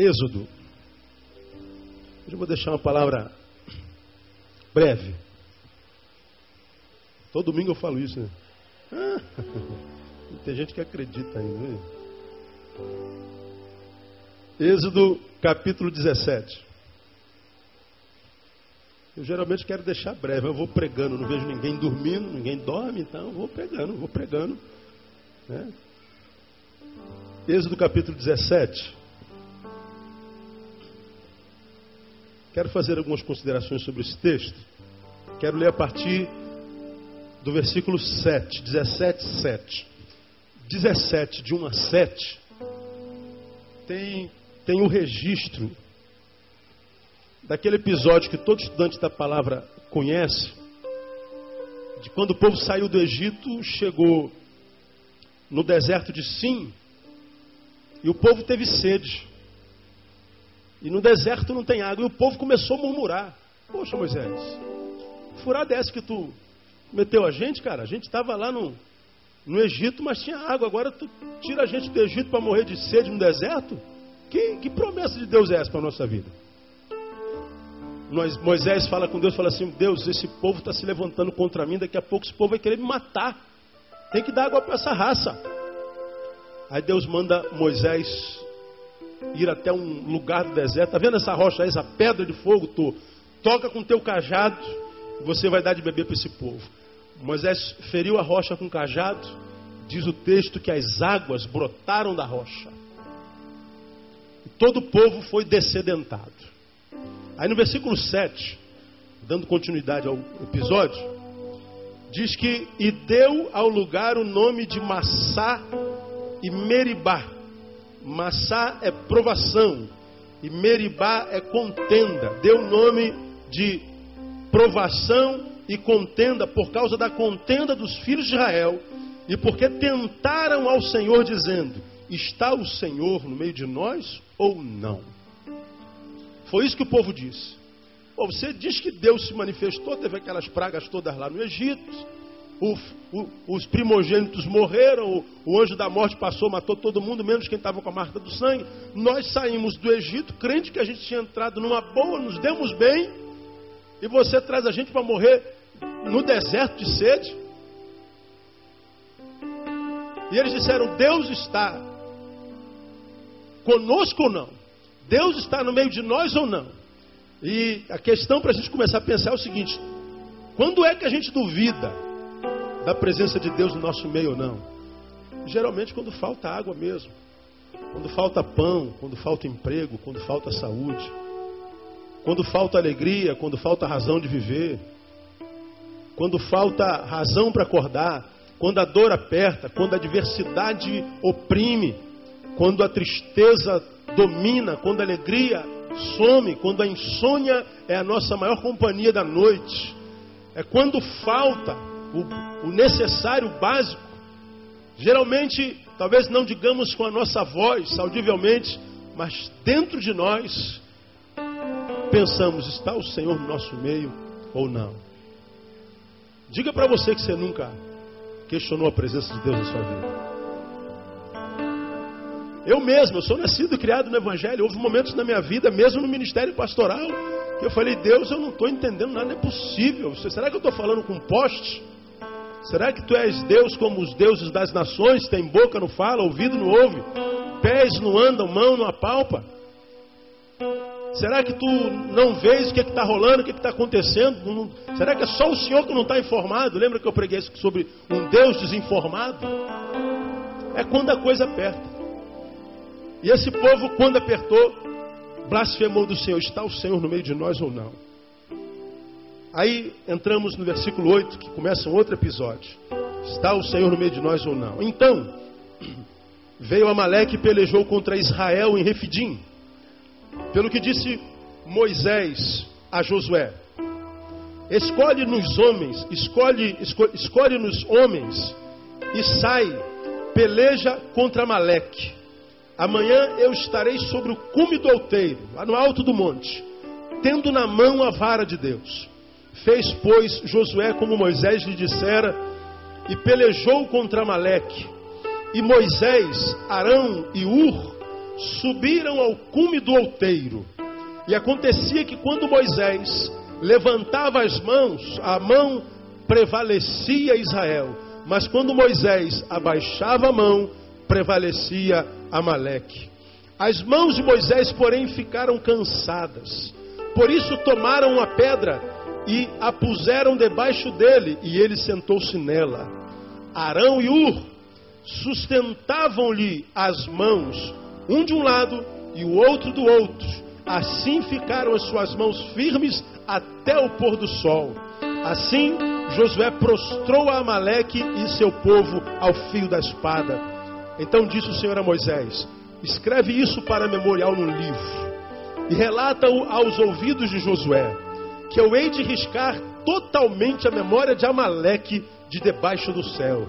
Êxodo. Eu vou deixar uma palavra breve. Todo domingo eu falo isso, né? Ah, tem gente que acredita ainda. Né? Êxodo capítulo 17. Eu geralmente quero deixar breve, eu vou pregando, não vejo ninguém dormindo, ninguém dorme, então eu vou pregando, vou pregando. Né? Êxodo capítulo 17. Quero fazer algumas considerações sobre esse texto. Quero ler a partir do versículo 7, 17, 7. 17, de 1 a 7, tem, tem um registro daquele episódio que todo estudante da palavra conhece, de quando o povo saiu do Egito, chegou no deserto de Sim, e o povo teve sede. E no deserto não tem água. E o povo começou a murmurar. Poxa, Moisés, furada essa que tu meteu a gente, cara? A gente estava lá no, no Egito, mas tinha água. Agora tu tira a gente do Egito para morrer de sede no deserto? Que, que promessa de Deus é essa para a nossa vida? Nós, Moisés fala com Deus, fala assim, Deus, esse povo está se levantando contra mim, daqui a pouco esse povo vai querer me matar. Tem que dar água para essa raça. Aí Deus manda Moisés ir até um lugar do deserto. Tá vendo essa rocha aí, essa pedra de fogo? Tu toca com teu cajado você vai dar de beber para esse povo. Moisés feriu a rocha com o cajado. Diz o texto que as águas brotaram da rocha. E todo o povo foi descedentado. Aí no versículo 7, dando continuidade ao episódio, diz que e deu ao lugar o nome de Massá e Meribá Massá é provação e Meribá é contenda. Deu o nome de provação e contenda por causa da contenda dos filhos de Israel e porque tentaram ao Senhor dizendo: Está o Senhor no meio de nós ou não? Foi isso que o povo disse. Você diz que Deus se manifestou, teve aquelas pragas todas lá no Egito o, o, os primogênitos morreram, o, o, anjo da morte passou, matou todo mundo, menos quem estava com a marca do sangue. Nós saímos do Egito, crente que a gente tinha entrado numa boa, nos demos bem, e você traz a gente para morrer no deserto de sede. E eles disseram: Deus está conosco ou não? Deus está no meio de nós ou não? E a questão para a gente começar a pensar é o seguinte: quando é que a gente duvida da presença de Deus no nosso meio ou não? Geralmente quando falta água mesmo. Quando falta pão, quando falta emprego, quando falta saúde. Quando falta alegria, quando falta razão de viver. Quando falta razão para acordar. Quando a dor aperta, quando a adversidade oprime. Quando a tristeza domina, quando a alegria some, quando a insônia é a nossa maior companhia da noite. É quando falta o, o necessário, o básico. Geralmente, talvez não digamos com a nossa voz, audivelmente, mas dentro de nós, pensamos: está o Senhor no nosso meio ou não? Diga para você que você nunca questionou a presença de Deus na sua vida. Eu mesmo, eu sou nascido e criado no Evangelho. Houve momentos na minha vida, mesmo no ministério pastoral, que eu falei: Deus, eu não estou entendendo nada, não é possível. Será que eu estou falando com um poste? Será que tu és Deus como os deuses das nações? Tem boca, não fala, ouvido, não ouve, pés não andam, mão não apalpa? Será que tu não vês o que é está rolando, o que é está acontecendo? será que é só o Senhor que não está informado? Lembra que eu preguei sobre um Deus desinformado? É quando a coisa aperta. E esse povo, quando apertou, blasfemou do Senhor. Está o Senhor no meio de nós ou não? Aí entramos no versículo 8, que começa um outro episódio. Está o Senhor no meio de nós ou não? Então, veio Amaleque e pelejou contra Israel em Refidim. Pelo que disse Moisés a Josué: Escolhe nos homens, escolhe, escolhe, escolhe nos homens e sai, peleja contra Amaleque. Amanhã eu estarei sobre o cume do alteiro, lá no alto do monte, tendo na mão a vara de Deus. Fez, pois, Josué como Moisés lhe dissera, e pelejou contra Maleque. E Moisés, Arão e Ur subiram ao cume do outeiro. E acontecia que quando Moisés levantava as mãos, a mão prevalecia Israel. Mas quando Moisés abaixava a mão, prevalecia Amaleque. As mãos de Moisés, porém, ficaram cansadas. Por isso tomaram uma pedra e a puseram debaixo dele, e ele sentou-se nela. Arão e Ur sustentavam-lhe as mãos, um de um lado e o outro do outro. Assim ficaram as suas mãos firmes até o pôr do sol. Assim, Josué prostrou a Amaleque e seu povo ao fio da espada. Então disse o Senhor a Moisés: Escreve isso para memorial no livro e relata-o aos ouvidos de Josué, que eu hei de riscar totalmente a memória de Amaleque de debaixo do céu.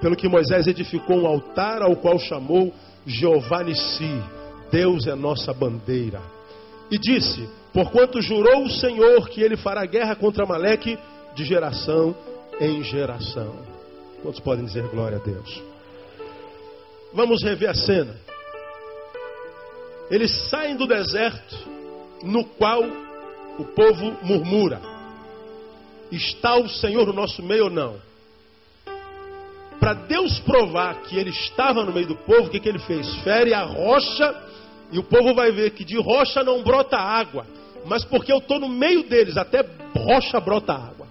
Pelo que Moisés edificou um altar ao qual chamou Jeová Nissi, Deus é nossa bandeira. E disse: Porquanto jurou o Senhor que ele fará guerra contra Amaleque de geração em geração. Quantos podem dizer glória a Deus? Vamos rever a cena. Eles saem do deserto no qual o povo murmura: Está o Senhor no nosso meio ou não? Para Deus provar que ele estava no meio do povo, o que, que ele fez? Fere a rocha e o povo vai ver que de rocha não brota água, mas porque eu estou no meio deles, até rocha brota água.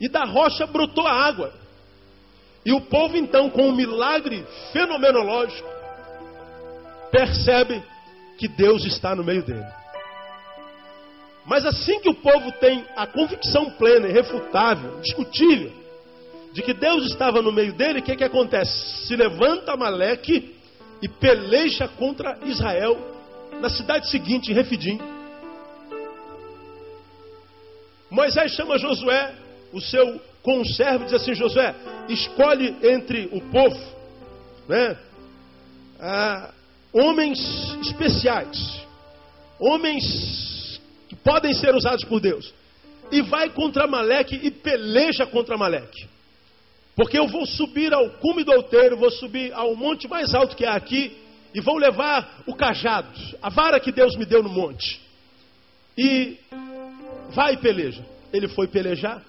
E da rocha brotou a água. E o povo, então, com um milagre fenomenológico, percebe que Deus está no meio dele. Mas assim que o povo tem a convicção plena, irrefutável, discutível, de que Deus estava no meio dele, o que, que acontece? Se levanta Maleque e peleja contra Israel na cidade seguinte, em Refidim. Moisés chama Josué, o seu conservo, e diz assim: Josué, escolhe entre o povo né, ah, homens especiais, homens que podem ser usados por Deus, e vai contra Maleque e peleja contra Maleque. Porque eu vou subir ao cume do outeiro, vou subir ao monte mais alto que há aqui, e vou levar o cajado, a vara que Deus me deu no monte. E vai e peleja. Ele foi pelejar.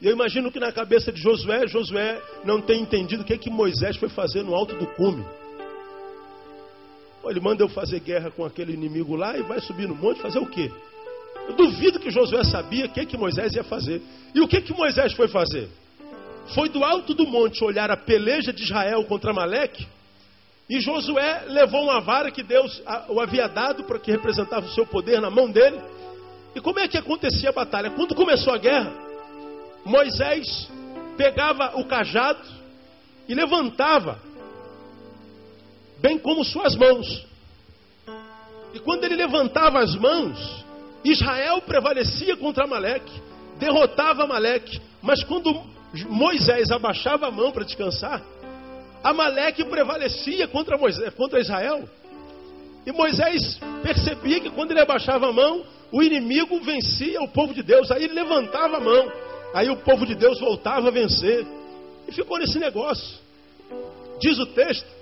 E eu imagino que na cabeça de Josué, Josué não tem entendido o que, é que Moisés foi fazer no alto do cume. Ele manda eu fazer guerra com aquele inimigo lá e vai subir no monte fazer o quê? Eu duvido que Josué sabia o que, que Moisés ia fazer. E o que, que Moisés foi fazer? foi do alto do monte olhar a peleja de Israel contra Maleque, e Josué levou uma vara que Deus o havia dado para que representava o seu poder na mão dele. E como é que acontecia a batalha? Quando começou a guerra, Moisés pegava o cajado e levantava, bem como suas mãos. E quando ele levantava as mãos, Israel prevalecia contra Maleque, derrotava Maleque. Mas quando Moisés abaixava a mão para descansar, Amaleque prevalecia contra, Moisés, contra Israel. E Moisés percebia que quando ele abaixava a mão, o inimigo vencia o povo de Deus. Aí ele levantava a mão. Aí o povo de Deus voltava a vencer. E ficou nesse negócio. Diz o texto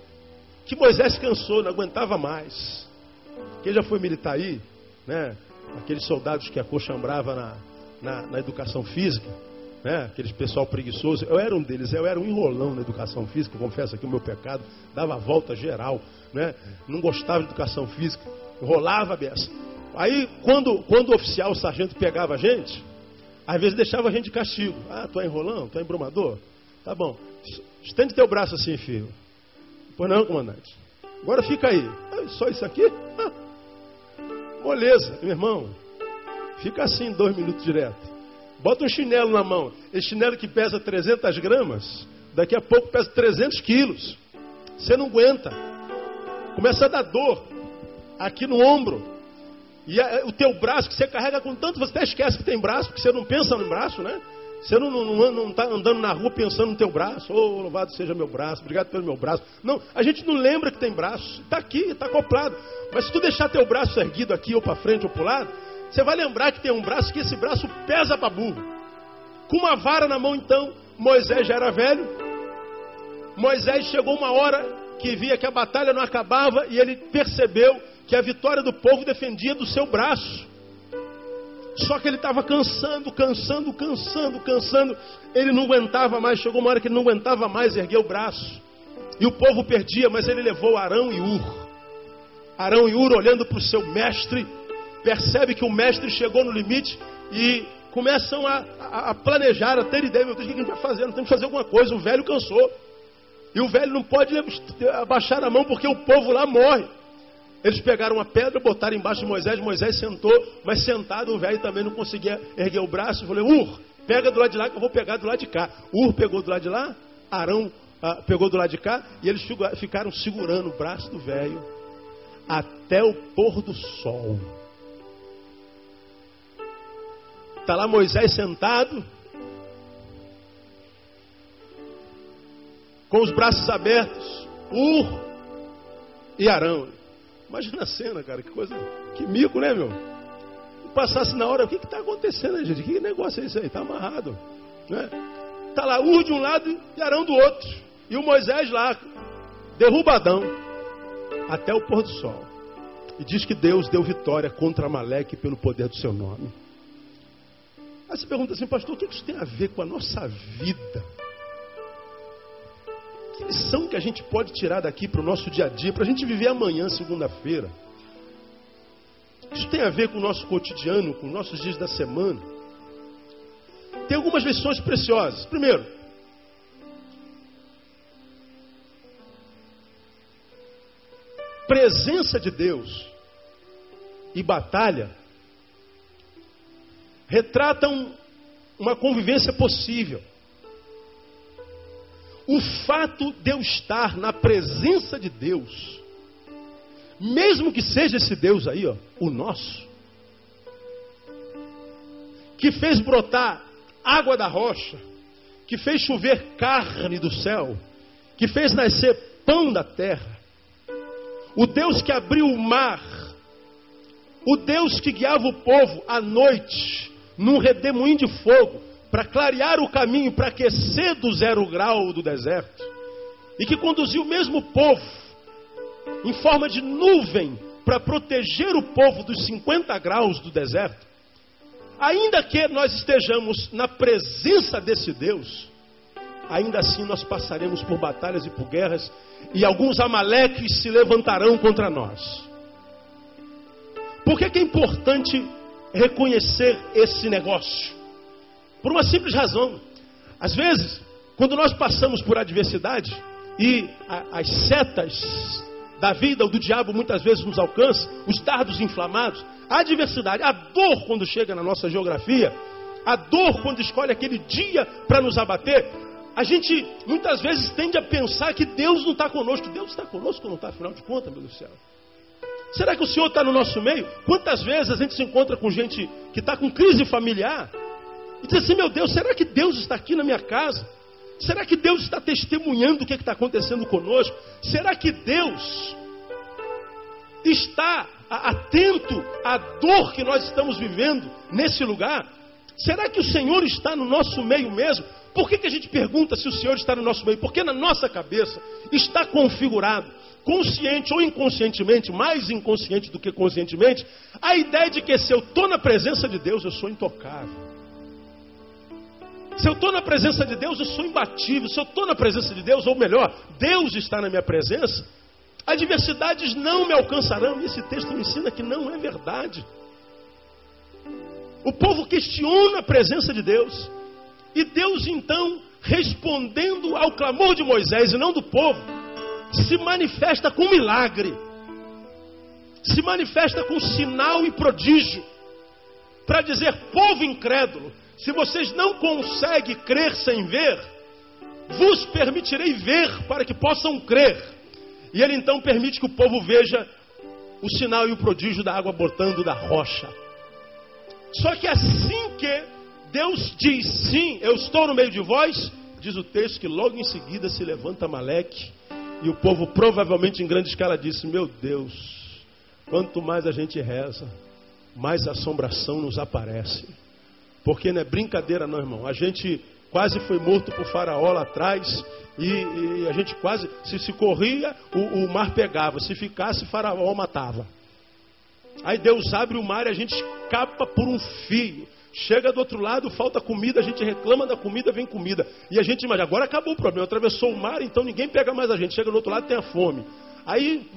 que Moisés cansou, não aguentava mais. Quem já foi militar aí, né? Aqueles soldados que acochambrava na, na, na educação física né? aqueles pessoal preguiçoso. Eu era um deles, eu era um enrolão na educação física, confesso aqui o meu pecado, dava volta geral, né? não gostava de educação física, enrolava a beça. Aí, quando, quando o oficial, o sargento pegava a gente, às vezes deixava a gente de castigo. Ah, tu é enrolão? Tu é embromador? Tá bom. Estende teu braço assim, filho. Pois não, comandante. Agora fica aí. Ah, só isso aqui? Ah. Moleza, meu irmão. Fica assim dois minutos direto. Bota um chinelo na mão. Esse chinelo que pesa 300 gramas, daqui a pouco pesa 300 quilos. Você não aguenta. Começa a dar dor aqui no ombro. E o teu braço que você carrega com tanto, você até esquece que tem braço, porque você não pensa no braço, né? Você não está andando na rua pensando no teu braço. Oh, louvado seja meu braço, obrigado pelo meu braço. Não, a gente não lembra que tem braço. Está aqui, está acoplado. Mas se tu deixar teu braço erguido aqui ou para frente ou para o lado, você vai lembrar que tem um braço que esse braço pesa para burro. Com uma vara na mão, então, Moisés já era velho. Moisés chegou uma hora que via que a batalha não acabava e ele percebeu que a vitória do povo dependia do seu braço. Só que ele estava cansando, cansando, cansando, cansando. Ele não aguentava mais. Chegou uma hora que ele não aguentava mais erguer o braço. E o povo perdia, mas ele levou Arão e Ur. Arão e Ur, olhando para o seu mestre, percebe que o mestre chegou no limite e começam a, a, a planejar, a ter ideia. Meu Deus, o que a gente vai fazer? Temos que fazer alguma coisa. O velho cansou. E o velho não pode abaixar a mão porque o povo lá morre. Eles pegaram uma pedra, botaram embaixo de Moisés, Moisés sentou, mas sentado o velho também não conseguia erguer o braço. Eu falei, Ur, pega do lado de lá que eu vou pegar do lado de cá. Ur pegou do lado de lá, Arão ah, pegou do lado de cá, e eles ficaram segurando o braço do velho até o pôr do sol. Está lá Moisés sentado, com os braços abertos, Ur e Arão. Imagina a cena, cara, que coisa, que mico, né, meu? Passasse na hora, o que está acontecendo, gente? Que negócio é esse aí? Está amarrado. Né? Tá lá Ur de um lado e Arão do outro. E o Moisés lá, derrubadão, até o pôr do sol. E diz que Deus deu vitória contra Amaleque pelo poder do seu nome. Aí você pergunta assim, pastor, o que isso tem a ver com a nossa vida? Que lição que a gente pode tirar daqui para o nosso dia a dia, para a gente viver amanhã, segunda-feira? Isso tem a ver com o nosso cotidiano, com os nossos dias da semana. Tem algumas lições preciosas. Primeiro, presença de Deus e batalha retratam uma convivência possível. O fato de eu estar na presença de Deus, mesmo que seja esse Deus aí, ó, o nosso, que fez brotar água da rocha, que fez chover carne do céu, que fez nascer pão da terra, o Deus que abriu o mar, o Deus que guiava o povo à noite, num redemoinho de fogo, para clarear o caminho, para aquecer do zero grau do deserto, e que conduziu o mesmo povo em forma de nuvem para proteger o povo dos 50 graus do deserto, ainda que nós estejamos na presença desse Deus, ainda assim nós passaremos por batalhas e por guerras, e alguns amaleques se levantarão contra nós. Por que, que é importante reconhecer esse negócio? Por uma simples razão. Às vezes, quando nós passamos por adversidade e a, as setas da vida ou do diabo muitas vezes nos alcançam, os dardos inflamados, a adversidade, a dor quando chega na nossa geografia, a dor quando escolhe aquele dia para nos abater, a gente muitas vezes tende a pensar que Deus não está conosco. Deus está conosco ou não está, afinal de contas, meu Deus do céu? Será que o Senhor está no nosso meio? Quantas vezes a gente se encontra com gente que está com crise familiar e diz assim: meu Deus, será que Deus está aqui na minha casa? Será que Deus está testemunhando o que é está acontecendo conosco? Será que Deus está atento à dor que nós estamos vivendo nesse lugar? Será que o Senhor está no nosso meio mesmo? Por que, que a gente pergunta se o Senhor está no nosso meio? Porque na nossa cabeça está configurado, consciente ou inconscientemente, mais inconsciente do que conscientemente, a ideia de que se eu estou na presença de Deus, eu sou intocável. Se eu estou na presença de Deus, eu sou imbatível. Se eu estou na presença de Deus, ou melhor, Deus está na minha presença, adversidades não me alcançarão. E esse texto me ensina que não é verdade. O povo questiona a presença de Deus. E Deus, então, respondendo ao clamor de Moisés e não do povo, se manifesta com milagre, se manifesta com sinal e prodígio, para dizer: povo incrédulo, se vocês não conseguem crer sem ver, vos permitirei ver para que possam crer. E ele então permite que o povo veja o sinal e o prodígio da água botando da rocha. Só que assim que Deus diz sim, eu estou no meio de vós, diz o texto que logo em seguida se levanta Maleque e o povo provavelmente em grande escala disse: Meu Deus, quanto mais a gente reza, mais assombração nos aparece. Porque não é brincadeira, não, irmão. A gente quase foi morto por faraó lá atrás. E, e a gente quase, se se corria, o, o mar pegava. Se ficasse, faraó matava. Aí Deus abre o mar e a gente escapa por um fio. Chega do outro lado, falta comida, a gente reclama da comida, vem comida. E a gente imagina, agora acabou o problema, atravessou o mar, então ninguém pega mais a gente. Chega do outro lado, tem a fome. Aí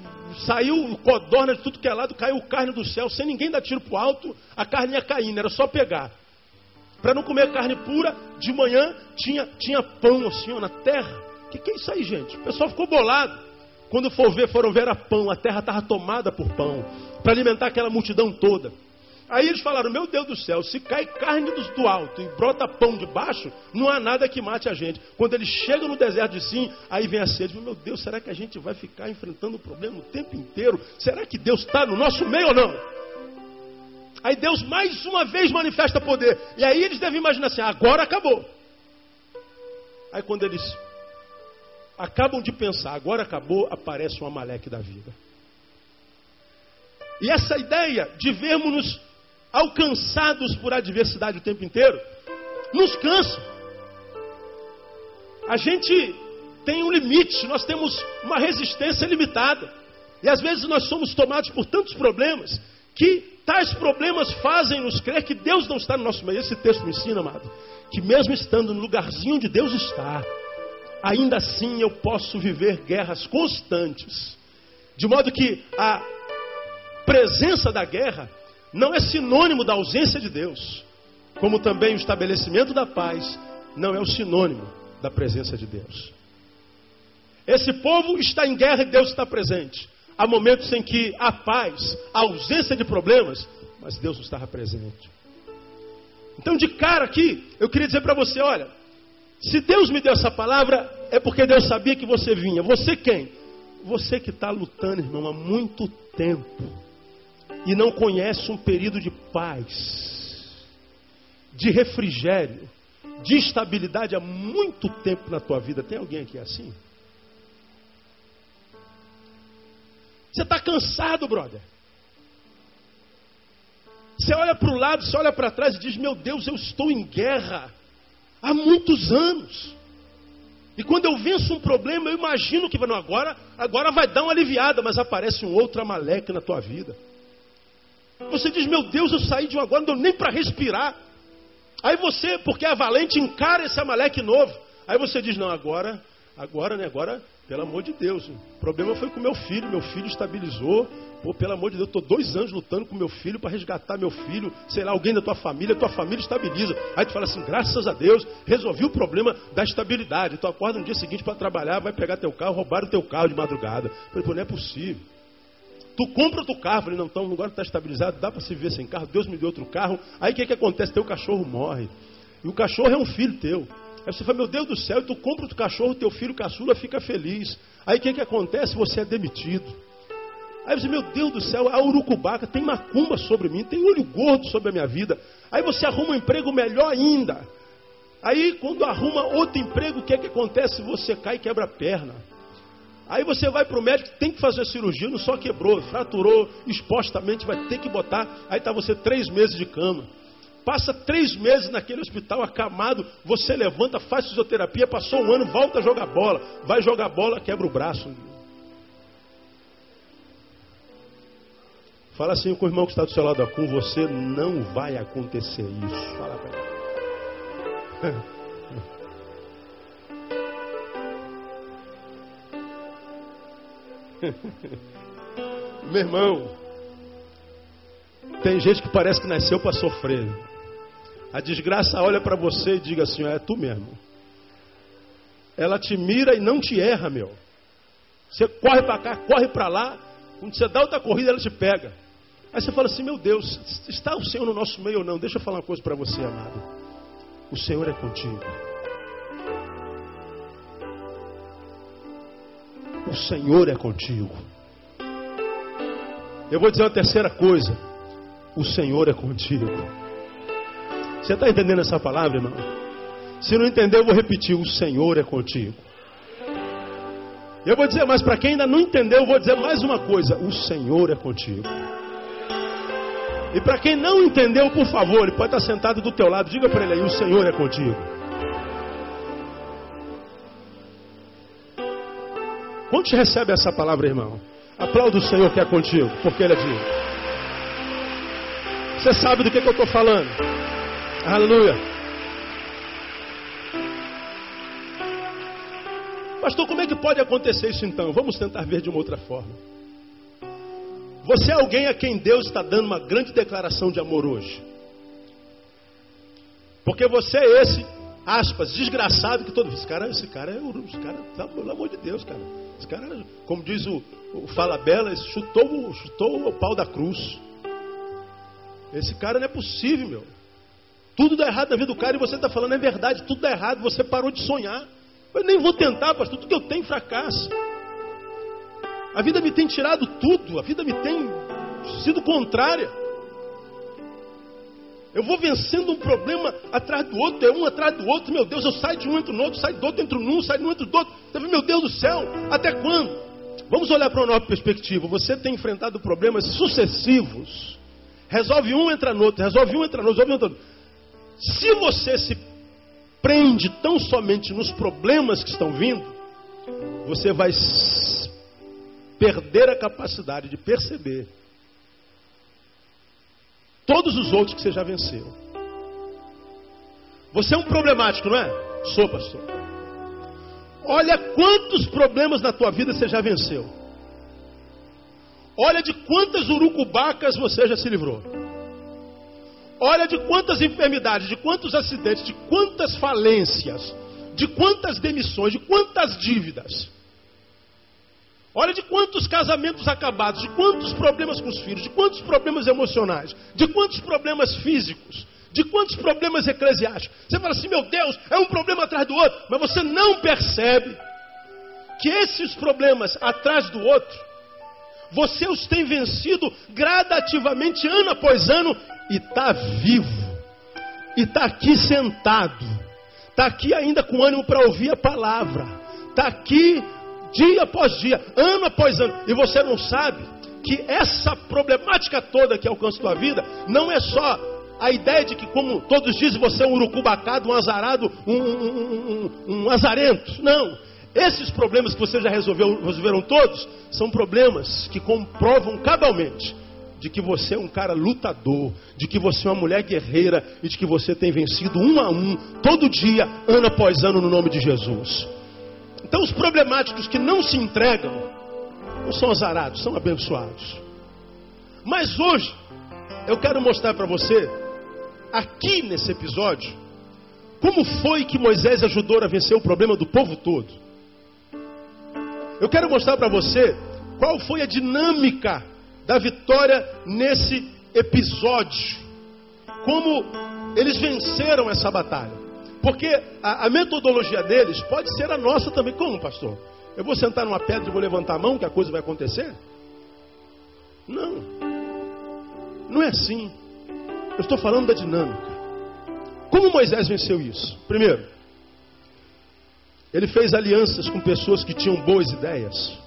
saiu codorna de tudo que é lado, caiu carne do céu, sem ninguém dar tiro pro alto, a carne ia caindo, era só pegar. Para não comer carne pura, de manhã tinha, tinha pão assim ó, na terra. O que, que é isso aí, gente? O pessoal ficou bolado. Quando for ver, foram ver a pão, a terra estava tomada por pão, para alimentar aquela multidão toda. Aí eles falaram: Meu Deus do céu, se cai carne do alto e brota pão de baixo, não há nada que mate a gente. Quando eles chegam no deserto de Sim, aí vem a sede: Meu Deus, será que a gente vai ficar enfrentando o problema o tempo inteiro? Será que Deus está no nosso meio ou não? Aí Deus mais uma vez manifesta poder. E aí eles devem imaginar assim: agora acabou. Aí quando eles acabam de pensar, agora acabou, aparece um Amaleque da vida. E essa ideia de vermos-nos alcançados por adversidade o tempo inteiro, nos cansa. A gente tem um limite, nós temos uma resistência limitada. E às vezes nós somos tomados por tantos problemas que tais problemas fazem-nos crer que Deus não está no nosso meio. Esse texto me ensina, amado, que mesmo estando no lugarzinho onde Deus está, ainda assim eu posso viver guerras constantes. De modo que a presença da guerra não é sinônimo da ausência de Deus, como também o estabelecimento da paz não é o sinônimo da presença de Deus. Esse povo está em guerra e Deus está presente. Há momentos em que há paz, há ausência de problemas, mas Deus não estava presente. Então, de cara aqui, eu queria dizer para você: olha, se Deus me deu essa palavra, é porque Deus sabia que você vinha. Você quem? Você que está lutando, irmão, há muito tempo e não conhece um período de paz, de refrigério, de estabilidade há muito tempo na tua vida. Tem alguém aqui assim? Você está cansado, brother. Você olha para o lado, você olha para trás e diz: Meu Deus, eu estou em guerra há muitos anos. E quando eu venço um problema, eu imagino que agora, agora vai dar uma aliviada, mas aparece um outro amaleque na tua vida. Você diz, meu Deus, eu saí de um agora, não deu nem para respirar. Aí você, porque é valente, encara esse amaleque novo. Aí você diz, não, agora, agora, né, agora, pelo amor de Deus. O problema foi com meu filho, meu filho estabilizou. Pô, pelo amor de Deus, estou dois anos lutando com meu filho para resgatar meu filho, sei lá, alguém da tua família, tua família estabiliza. Aí tu fala assim, graças a Deus, resolvi o problema da estabilidade. Tu acorda no dia seguinte para trabalhar, vai pegar teu carro, roubaram teu carro de madrugada. Eu falei, pô, não é possível. Tu compra outro carro. Falei, não, então agora está estabilizado, dá para se viver sem carro. Deus me deu outro carro. Aí o que, que acontece? Teu cachorro morre. E o cachorro é um filho teu. Aí você fala, meu Deus do céu, tu compra outro cachorro, teu filho caçula fica feliz. Aí o que, que acontece? Você é demitido. Aí você, meu Deus do céu, a urucubaca tem macumba sobre mim, tem olho gordo sobre a minha vida. Aí você arruma um emprego melhor ainda. Aí quando arruma outro emprego, o que, que acontece? Você cai e quebra a perna. Aí você vai para o médico, tem que fazer cirurgia, não só quebrou, fraturou expostamente, vai ter que botar. Aí está você três meses de cama. Passa três meses naquele hospital acamado, você levanta, faz fisioterapia, passou um ano, volta a jogar bola. Vai jogar bola, quebra o braço. Fala assim com o irmão que está do seu lado, com você não vai acontecer isso. Fala para ele. Meu irmão, tem gente que parece que nasceu para sofrer. A desgraça olha para você e diga assim: é tu mesmo. Ela te mira e não te erra, meu. Você corre para cá, corre para lá. Quando você dá outra corrida, ela te pega. Aí você fala assim: Meu Deus, está o Senhor no nosso meio ou não? Deixa eu falar uma coisa para você, amado. O Senhor é contigo. O Senhor é contigo. Eu vou dizer uma terceira coisa. O Senhor é contigo. Você está entendendo essa palavra, irmão? Se não entender, eu vou repetir: o Senhor é contigo. Eu vou dizer mais, para quem ainda não entendeu, eu vou dizer mais uma coisa: o Senhor é contigo. E para quem não entendeu, por favor, ele pode estar sentado do teu lado, diga para ele aí: o Senhor é contigo. Quantos recebe essa palavra, irmão? Aplauda o Senhor que é contigo, porque Ele é de? Você sabe do que, que eu estou falando. Aleluia. Pastor, como é que pode acontecer isso então? Vamos tentar ver de uma outra forma. Você é alguém a quem Deus está dando uma grande declaração de amor hoje. Porque você é esse, aspas, desgraçado que todo. Esse cara, esse cara é. Esse cara, pelo amor de Deus, cara. Esse cara, como diz o, o Fala Bela, chutou, chutou o pau da cruz. Esse cara não é possível, meu. Tudo dá errado na vida do cara e você está falando é verdade, tudo dá errado, você parou de sonhar. Eu nem vou tentar, pastor, tudo que eu tenho fracassa. A vida me tem tirado tudo, a vida me tem sido contrária. Eu vou vencendo um problema atrás do outro, é um atrás do outro. Meu Deus, eu saio de um, entro no outro, saio do outro, entro num, saio um, entro do outro. Meu Deus do céu, até quando? Vamos olhar para uma nova perspectiva. Você tem enfrentado problemas sucessivos. Resolve um, entra no outro, resolve um, entra no outro, resolve um, entra no outro. Se você se prende tão somente nos problemas que estão vindo, você vai perder a capacidade de perceber todos os outros que você já venceu. Você é um problemático, não é? Sou, pastor. Olha quantos problemas na tua vida você já venceu. Olha de quantas urucubacas você já se livrou. Olha de quantas enfermidades, de quantos acidentes, de quantas falências, de quantas demissões, de quantas dívidas. Olha de quantos casamentos acabados, de quantos problemas com os filhos, de quantos problemas emocionais, de quantos problemas físicos, de quantos problemas eclesiásticos. Você fala assim, meu Deus, é um problema atrás do outro, mas você não percebe que esses problemas atrás do outro, você os tem vencido gradativamente, ano após ano, e está vivo, e está aqui sentado, está aqui ainda com ânimo para ouvir a palavra, está aqui dia após dia, ano após ano, e você não sabe que essa problemática toda que alcança a tua vida não é só a ideia de que, como todos dizem, você é um urucubacado, um azarado, um, um, um, um azarento. Não. Esses problemas que você já resolveu, resolveram todos são problemas que comprovam cabalmente de que você é um cara lutador, de que você é uma mulher guerreira e de que você tem vencido um a um, todo dia, ano após ano, no nome de Jesus. Então, os problemáticos que não se entregam não são azarados, são abençoados. Mas hoje, eu quero mostrar para você, aqui nesse episódio, como foi que Moisés ajudou a vencer o problema do povo todo. Eu quero mostrar para você qual foi a dinâmica da vitória nesse episódio. Como eles venceram essa batalha. Porque a, a, metodologia deles pode ser a nossa também. Como, pastor? Eu vou sentar numa pedra e vou levantar a mão que a coisa vai acontecer? Não. Não é assim. Eu estou falando da dinâmica. Como Moisés venceu isso? Primeiro, ele fez alianças com pessoas que tinham boas ideias.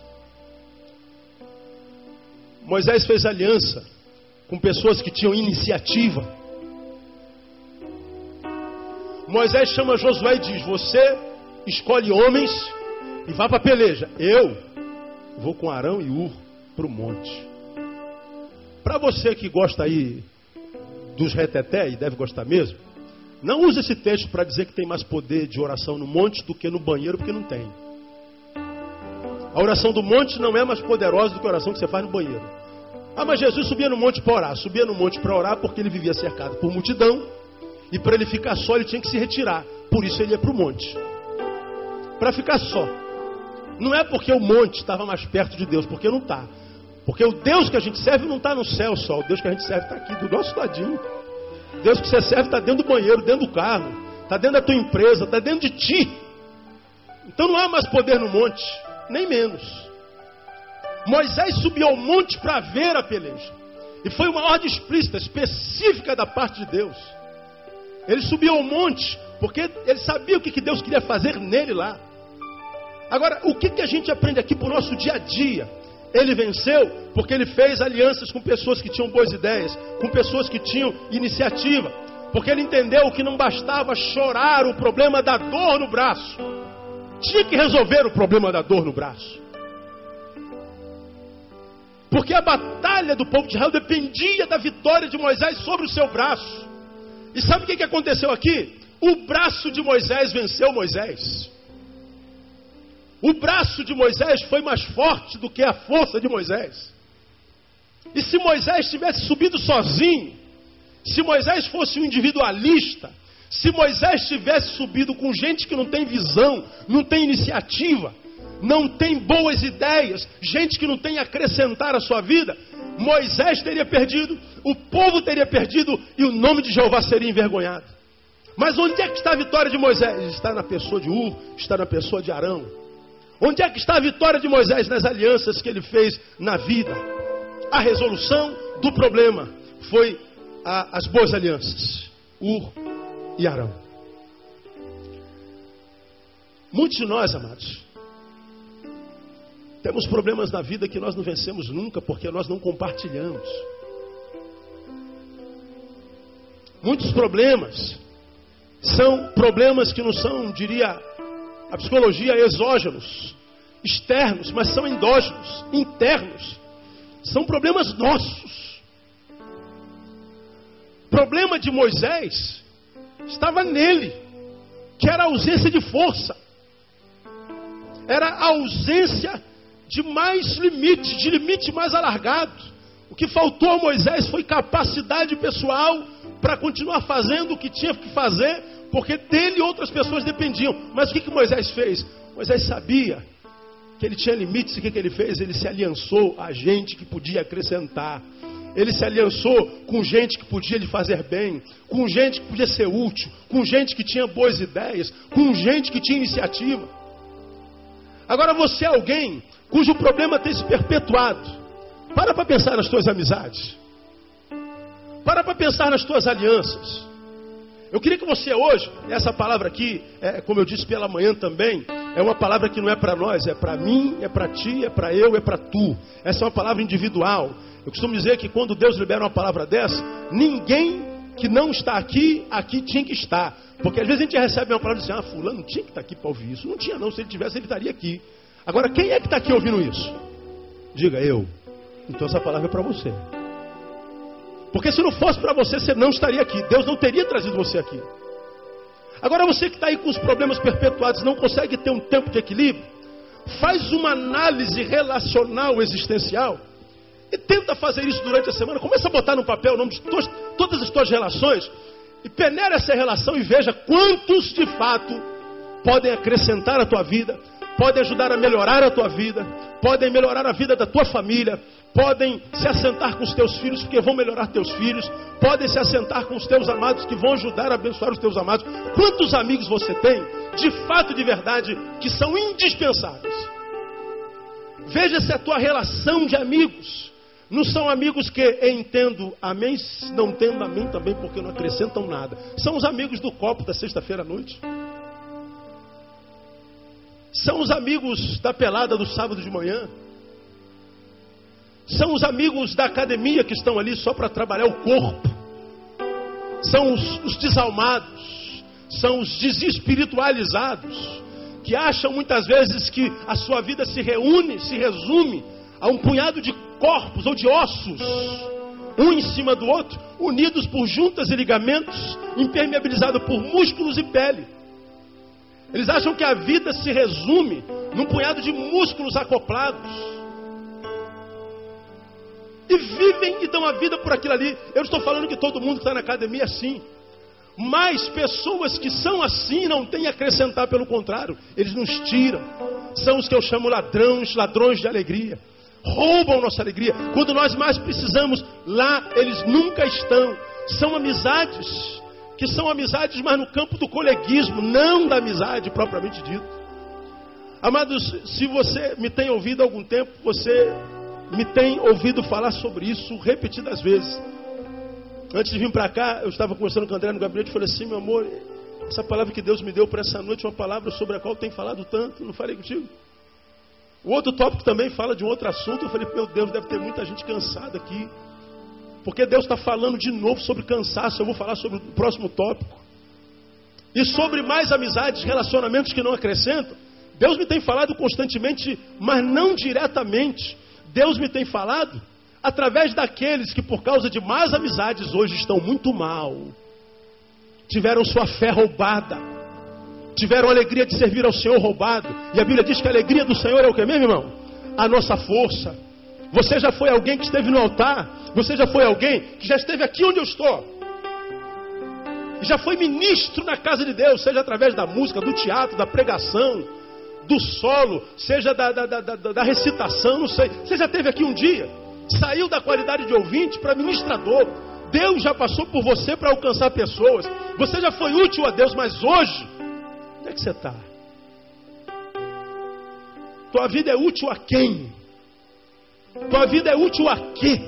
Moisés fez aliança com pessoas que tinham iniciativa. Moisés chama Josué e diz: Você escolhe homens e vá para a peleja. Eu vou com Arão e Ur para o monte. Para você que gosta aí dos reteté, e deve gostar mesmo, não use esse texto para dizer que tem mais poder de oração no monte do que no banheiro, porque não tem. A oração do monte não é mais poderosa do que a oração que você faz no banheiro. Ah, mas Jesus subia no monte para orar. Subia no monte para orar porque ele vivia cercado por multidão e para ele ficar só, ele tinha que se retirar. Por isso ele ia para o monte. Para ficar só. Não é porque o monte estava mais perto de Deus, porque não está. Porque o Deus que a gente serve não está no céu só. O Deus que a gente serve está aqui, do nosso ladinho. Deus que você serve está dentro do banheiro, dentro do carro. Está dentro da tua empresa, está dentro de ti. Então não há mais poder no monte, nem menos. Moisés subiu ao monte para ver a peleja. E foi uma ordem explícita, específica da parte de Deus. Ele subiu ao monte, porque ele sabia o que Deus queria fazer nele lá. Agora, o que, que a gente aprende aqui para o nosso dia a dia? Ele venceu porque ele fez alianças com pessoas que tinham boas ideias, com pessoas que tinham iniciativa, porque ele entendeu que não bastava chorar o problema da dor no braço, tinha que resolver o problema da dor no braço. Porque a batalha do povo de Israel dependia da vitória de Moisés sobre o seu braço. E sabe o que aconteceu aqui? O braço de Moisés venceu Moisés. O braço de Moisés foi mais forte do que a força de Moisés. E se Moisés tivesse subido sozinho, se Moisés fosse um individualista, se Moisés tivesse subido com gente que não tem visão, não tem iniciativa, não tem boas ideias, gente que não tem a acrescentar à sua vida, Moisés teria perdido, o povo teria perdido e o nome de Jeová seria envergonhado. Mas onde é que está a vitória de Moisés? Está na pessoa de Ur, está na pessoa de Arão. Onde é que está a vitória de Moisés nas alianças que ele fez na vida? A resolução do problema foi a, as boas alianças. Ur e Arão. Muitos de nós, amados, temos problemas na vida que nós não vencemos nunca porque nós não compartilhamos. Muitos problemas são problemas que não são, diria a psicologia, exógenos, externos, mas são endógenos, internos. São problemas nossos. O problema de Moisés estava nele, que era a ausência de força, era a ausência de mais limite, de limite mais alargado. O que faltou a Moisés foi capacidade pessoal para continuar fazendo o que tinha que fazer, porque dele outras pessoas dependiam. Mas o que, que Moisés fez? Moisés sabia que ele tinha limites, e o que, que ele fez? Ele se aliançou a gente que podia acrescentar. Ele se aliançou com gente que podia lhe fazer bem, com gente que podia ser útil, com gente que tinha boas ideias, com gente que tinha iniciativa. Agora você é alguém cujo problema tem se perpetuado. Para para pensar nas tuas amizades. Para para pensar nas tuas alianças. Eu queria que você hoje, essa palavra aqui, é, como eu disse pela manhã também, é uma palavra que não é para nós, é para mim, é para ti, é para eu, é para tu. Essa é uma palavra individual. Eu costumo dizer que quando Deus libera uma palavra dessa, ninguém que não está aqui, aqui tinha que estar. Porque às vezes a gente recebe uma palavra assim, ah, fulano tinha que estar aqui para ouvir isso. Não tinha não, se ele tivesse, ele estaria aqui. Agora, quem é que está aqui ouvindo isso? Diga, eu. Então essa palavra é para você. Porque se não fosse para você, você não estaria aqui. Deus não teria trazido você aqui. Agora você que está aí com os problemas perpetuados, não consegue ter um tempo de equilíbrio, faz uma análise relacional existencial e tenta fazer isso durante a semana. Começa a botar no papel o nome de todas, as tuas relações e peneira essa relação e veja quantos de fato podem acrescentar à tua vida, podem ajudar a melhorar a tua vida, podem melhorar a vida da tua família, podem se assentar com os teus filhos, porque vão melhorar teus filhos, podem se assentar com os teus amados, que vão ajudar a abençoar os teus amados. Quantos amigos você tem, de fato, de verdade, que são indispensáveis? Veja se a tua relação de amigos não são amigos que entendo amém, não tendo amém também, porque não acrescentam nada. São os amigos do copo da sexta-feira à noite. São os amigos da pelada do sábado de manhã. São os amigos da academia que estão ali só para trabalhar o corpo. São os, os desalmados. São os desespiritualizados. Que acham muitas vezes que a sua vida se reúne, se resume a um punhado de corpos ou de ossos, um em cima do outro, unidos por juntas e ligamentos, impermeabilizados por músculos e pele. Eles acham que a vida se resume num punhado de músculos acoplados. E vivem e dão a vida por aquilo ali. Eu estou falando que todo mundo que está na academia é assim. Mas pessoas que são assim não têm a acrescentar, pelo contrário, eles nos tiram. São os que eu chamo ladrões, ladrões de alegria. Roubam nossa alegria. Quando nós mais precisamos, lá eles nunca estão. São amizades que são amizades, mas no campo do coleguismo, não da amizade propriamente dita. Amados, se você me tem ouvido há algum tempo, você me tem ouvido falar sobre isso repetidas vezes. Antes de vir para cá, eu estava conversando com o André no gabinete e falei assim: meu amor, essa palavra que Deus me deu para essa noite é uma palavra sobre a qual tem falado tanto, não falei contigo? O outro tópico também fala de um outro assunto. Eu falei, meu Deus, deve ter muita gente cansada aqui. Porque Deus está falando de novo sobre cansaço. Eu vou falar sobre o próximo tópico. E sobre mais amizades, relacionamentos que não acrescentam. Deus me tem falado constantemente, mas não diretamente. Deus me tem falado através daqueles que, por causa de más amizades, hoje estão muito mal, tiveram sua fé roubada, tiveram a alegria de servir ao Senhor roubado. E a Bíblia diz que a alegria do Senhor é o que mesmo, irmão? A nossa força. Você já foi alguém que esteve no altar? Você já foi alguém que já esteve aqui onde eu estou? Já foi ministro na casa de Deus, seja através da música, do teatro, da pregação, do solo, seja da, da, da, da recitação, não sei. Você já teve aqui um dia? Saiu da qualidade de ouvinte para ministrador. Deus já passou por você para alcançar pessoas. Você já foi útil a Deus, mas hoje, onde é que você está? Tua vida é útil a quem? Tua vida é útil a quê?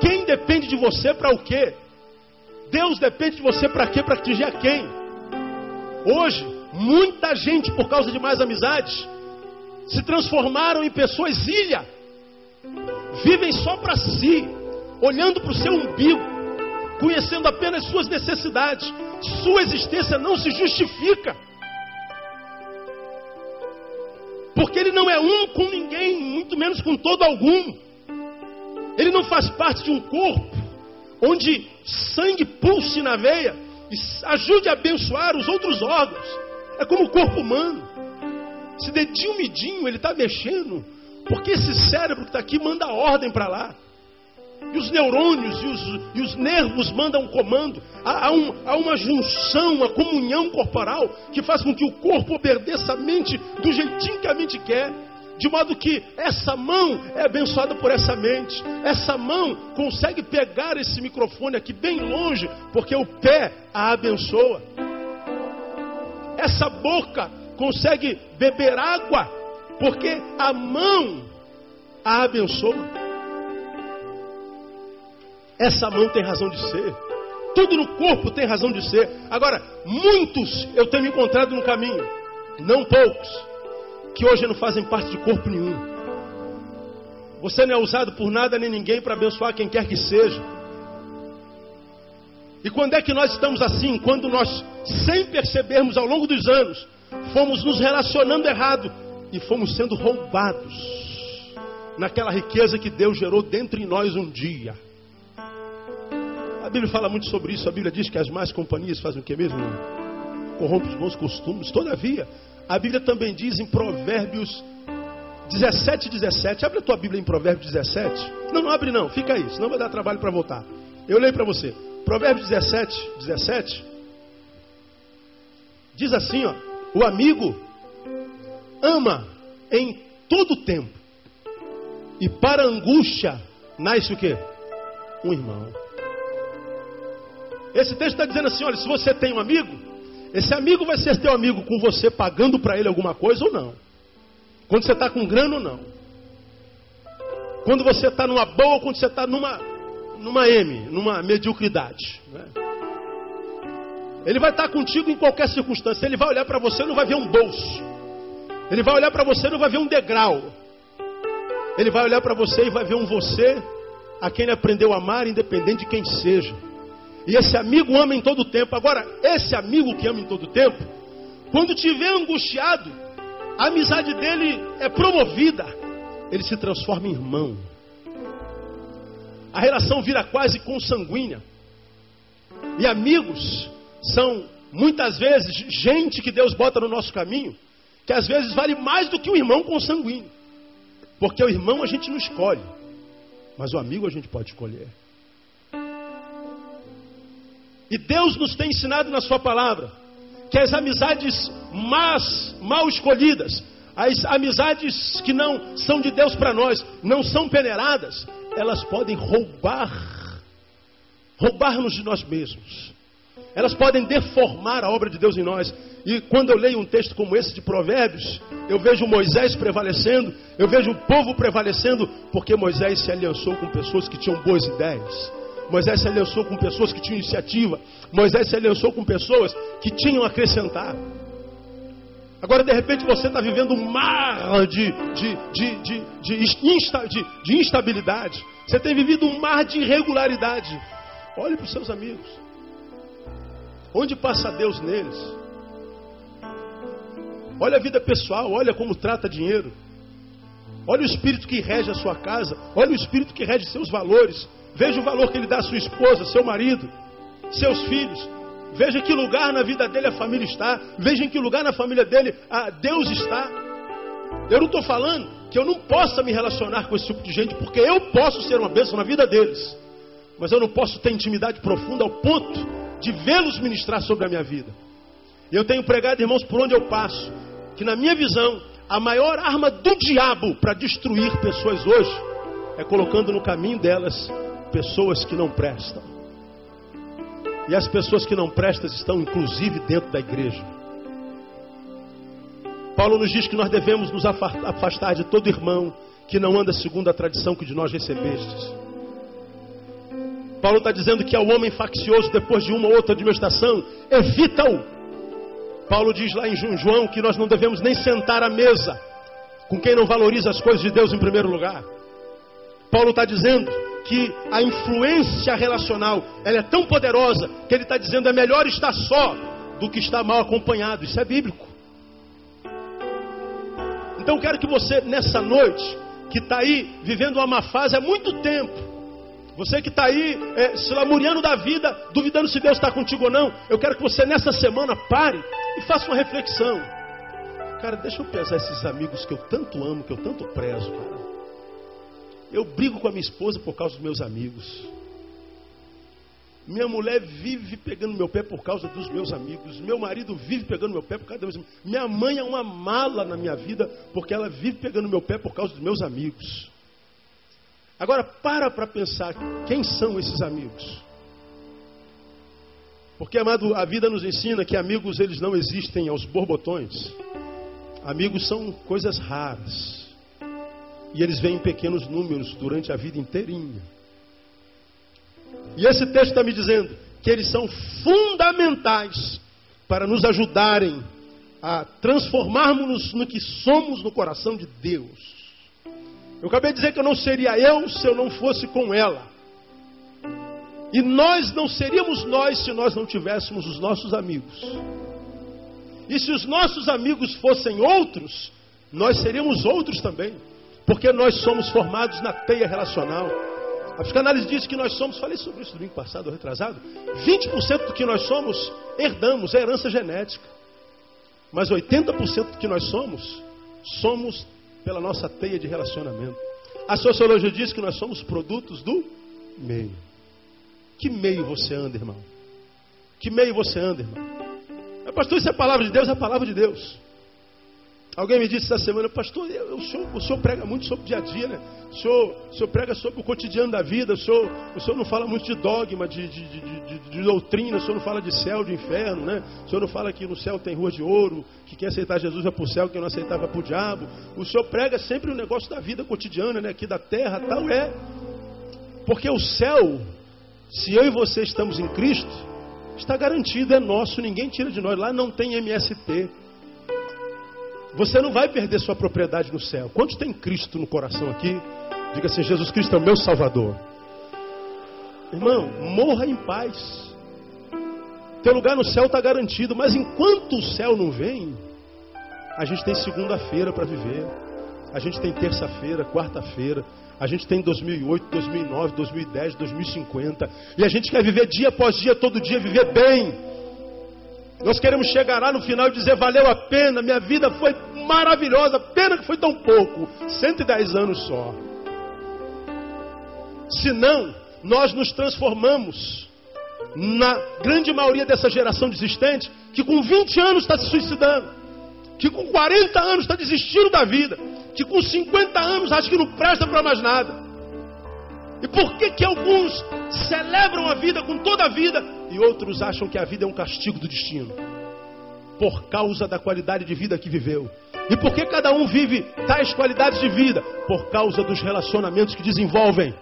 Quem depende de você para o quê? Deus depende de você para quê? Para atingir a quem? Hoje, muita gente, por causa de mais amizades, se transformaram em pessoas ilha. Vivem só para si, olhando para o seu umbigo, conhecendo apenas suas necessidades. Sua existência não se justifica. Porque ele não é um com ninguém, muito menos com todo algum. Ele não faz parte de um corpo onde sangue pulse na veia e ajude a abençoar os outros órgãos. É como o corpo humano. Esse dedinho midinho, ele está mexendo, porque esse cérebro que está aqui manda ordem para lá. E os neurônios e os, e os nervos mandam um comando. Há, há, um, há, uma junção, uma comunhão corporal que faz com que o corpo obedeça a mente do jeitinho que a mente quer. De modo que essa mão é abençoada por essa mente. Essa mão consegue pegar esse microfone aqui bem longe, porque o pé a abençoa. Essa boca consegue beber água, porque a mão a abençoa. Essa mão tem razão de ser. Tudo no corpo tem razão de ser. Agora, muitos eu tenho encontrado no caminho, não poucos que hoje não fazem parte de corpo nenhum. Você não é usado por nada nem ninguém para abençoar quem quer que seja. E quando é que nós estamos assim? Quando nós, sem percebermos ao longo dos anos, fomos nos relacionando errado e fomos sendo roubados naquela riqueza que Deus gerou dentro de nós um dia. A Bíblia fala muito sobre isso. A Bíblia diz que as más companhias fazem o que mesmo? Corrompem os bons costumes. Todavia, a Bíblia também diz em Provérbios 17, 17. Abre a tua Bíblia em Provérbios 17. Não, não abre não, fica aí, senão vai dar trabalho para voltar. Eu leio para você. Provérbios 17, 17. Diz assim, ó. O amigo ama em todo tempo. E para angústia nasce o quê? Um irmão. Esse texto está dizendo assim: olha, se você tem um amigo, esse amigo vai ser teu amigo com você pagando para ele alguma coisa ou não. Quando você está com grana ou não. Quando você está numa boa quando você está numa, numa M, numa mediocridade. Né? Ele vai estar contigo em qualquer circunstância. Ele vai olhar para você e não vai ver um bolso. Ele vai olhar para você e não vai ver um degrau. Ele vai olhar para você e vai ver um você a quem ele aprendeu a amar, independente de quem seja. E esse amigo ama em todo tempo. Agora, esse amigo que ama em todo tempo, quando tiver angustiado, a amizade dele é promovida. Ele se transforma em irmão. A relação vira quase consanguínea. E amigos são muitas vezes gente que Deus bota no nosso caminho, que às vezes vale mais do que um irmão consanguíneo. Porque o irmão a gente não escolhe, mas o amigo a gente pode escolher. E Deus nos tem ensinado na Sua palavra que as amizades más, mal escolhidas, as amizades que não são de Deus para nós, não são peneiradas, elas podem roubar, roubar-nos de nós mesmos. Elas podem deformar a obra de Deus em nós. E quando eu leio um texto como esse de Provérbios, eu vejo Moisés prevalecendo, eu vejo o povo prevalecendo, porque Moisés se aliançou com pessoas que tinham boas ideias. Moisés se aliançou com pessoas que tinham iniciativa. Moisés se aliançou com pessoas que tinham a acrescentar. Agora, de repente, você está vivendo um mar de, de, de, de, insta, de, instabilidade. Você tem vivido um mar de irregularidade. Olhe para os seus amigos. Onde passa Deus neles? Olha a vida pessoal, olha como trata dinheiro. olha o espírito que rege a sua casa, olha o espírito que rege seus valores. Veja o valor que ele dá à sua esposa, seu marido, seus filhos. Veja em que lugar na vida dele a família está. Veja em que lugar na família dele a Deus está. Eu não estou falando que eu não possa me relacionar com esse tipo de gente, porque eu posso ser uma bênção na vida deles. Mas eu não posso ter intimidade profunda ao ponto de vê-los ministrar sobre a minha vida. E eu tenho pregado, irmãos, por onde eu passo, que na minha visão, a maior arma do diabo para destruir pessoas hoje é colocando no caminho delas pessoas que não prestam. E as pessoas que não prestam estão inclusive dentro da igreja. Paulo nos diz que nós devemos nos afastar de todo irmão que não anda segundo a tradição que de nós recebestes. Paulo está dizendo que ao homem faccioso, depois de uma ou outra admoestação, evita-o. Paulo diz lá em João que nós não devemos nem sentar à mesa com quem não valoriza as coisas de Deus em primeiro lugar. Paulo está dizendo que a influência relacional ela é tão poderosa que ele está dizendo é melhor estar só do que estar mal acompanhado. Isso é bíblico. Então quero que você, nessa noite, que está aí vivendo uma má fase há muito tempo, você que está aí é, se lamuriando da vida, duvidando se Deus está contigo ou não, eu quero que você nessa semana pare e faça uma reflexão. Cara, deixa eu pesar esses amigos que eu tanto amo, que eu tanto prezo, cara. Eu brigo com a minha esposa por causa dos meus amigos. Minha mulher vive pegando meu pé por causa dos meus amigos. Meu marido vive pegando meu pé por causa dos meus amigos. Minha mãe é uma mala na minha vida porque ela vive pegando meu pé por causa dos meus amigos. Agora para para pensar quem são esses amigos. Porque, amado, a vida nos ensina que amigos eles não existem aos borbotões. Amigos são coisas raras. E eles vêm em pequenos números durante a vida inteirinha. E esse texto está me dizendo que eles são fundamentais para nos ajudarem a transformarmos-nos no que somos no coração de Deus. Eu acabei de dizer que eu não seria eu se eu não fosse com ela. E nós não seríamos nós se nós não tivéssemos os nossos amigos. E se os nossos amigos fossem outros, nós seríamos outros também. Porque nós somos formados na teia relacional. A psicanálise diz que nós somos, falei sobre isso domingo passado, retrasado, 20% do que nós somos herdamos, é herança genética. Mas 80% do que nós somos, somos pela nossa teia de relacionamento. A sociologia diz que nós somos produtos do meio. Que meio você anda, irmão? Que meio você anda, irmão? Pastor, isso é a palavra de Deus, é a palavra de Deus. Alguém me disse essa semana, pastor, eu, o, senhor, o senhor prega muito sobre o dia a dia, né? O senhor, o senhor prega sobre o cotidiano da vida, o senhor, o senhor não fala muito de dogma, de, de, de, de, doutrina, o senhor não fala de céu, de inferno, né? O senhor não fala que no céu tem rua de ouro, que quem aceitar Jesus é para o céu, quem não aceitar vai para o diabo. O senhor prega sempre o negócio da vida cotidiana, né? Aqui da terra, tal, é. Porque o céu, se eu e você estamos em Cristo, está garantido, é nosso, ninguém tira de nós. Lá não tem MST. Você não vai perder sua propriedade no céu. Quantos tem Cristo no coração aqui? Diga assim: Jesus Cristo é o meu Salvador. Irmão, morra em paz. Teu lugar no céu está garantido. Mas enquanto o céu não vem, a gente tem segunda-feira para viver. A gente tem terça-feira, quarta-feira. A gente tem 2008, 2009, 2010, 2050. E a gente quer viver dia após dia, todo dia, viver bem. Nós queremos chegar lá no final e dizer: valeu a pena, minha vida foi maravilhosa, pena que foi tão pouco 110 anos só. Se não, nós nos transformamos na grande maioria dessa geração desistente que com 20 anos está se suicidando, que com 40 anos está desistindo da vida, que com 50 anos acha que não presta para mais nada. E por que que alguns celebram a vida com toda a vida e outros acham que a vida é um castigo do destino? Por causa da qualidade de vida que viveu. E por que cada um vive tais qualidades de vida? Por causa dos relacionamentos que desenvolvem.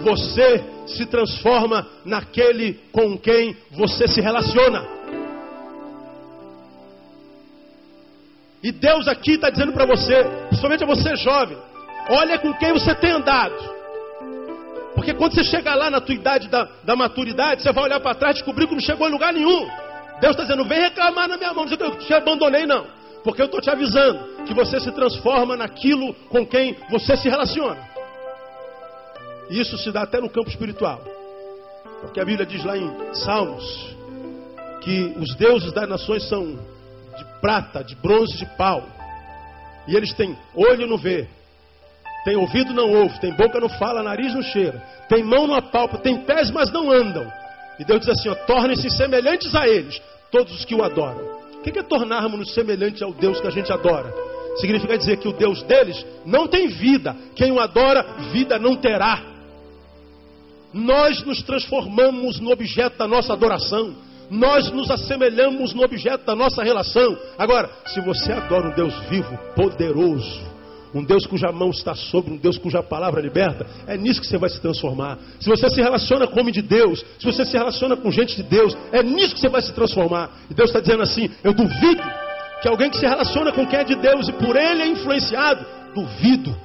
Você se transforma naquele com quem você se relaciona. E Deus aqui está dizendo para você, principalmente a você jovem, Olha com quem você tem andado. Porque quando você chegar lá na tua idade da, da maturidade, você vai olhar para trás e descobrir que não chegou em lugar nenhum. Deus está dizendo, vem reclamar na minha mão, não que eu te abandonei, não. Porque eu estou te avisando que você se transforma naquilo com quem você se relaciona. E isso se dá até no campo espiritual. Porque a Bíblia diz lá em Salmos que os deuses das nações são de prata, de bronze, de pau. E eles têm olho não vê, tem ouvido não ouve, tem boca não fala, nariz não cheira, tem mão não apalpa, tem pés mas não andam. E Deus diz assim: tornem-se semelhantes a eles, todos os que o adoram. O que é tornarmos-nos semelhantes ao Deus que a gente adora? Significa dizer que o Deus deles não tem vida. Quem o adora, vida não terá. Nós nos transformamos no objeto da nossa adoração. Nós nos assemelhamos no objeto da nossa relação. Agora, se você adora um Deus vivo, poderoso, um Deus cuja mão está sobre, um Deus cuja palavra liberta, é nisso que você vai se transformar. Se você se relaciona com homem de Deus, se você se relaciona com gente de Deus, é nisso que você vai se transformar. E Deus está dizendo assim: eu duvido que alguém que se relaciona com quem é de Deus e por ele é influenciado, duvido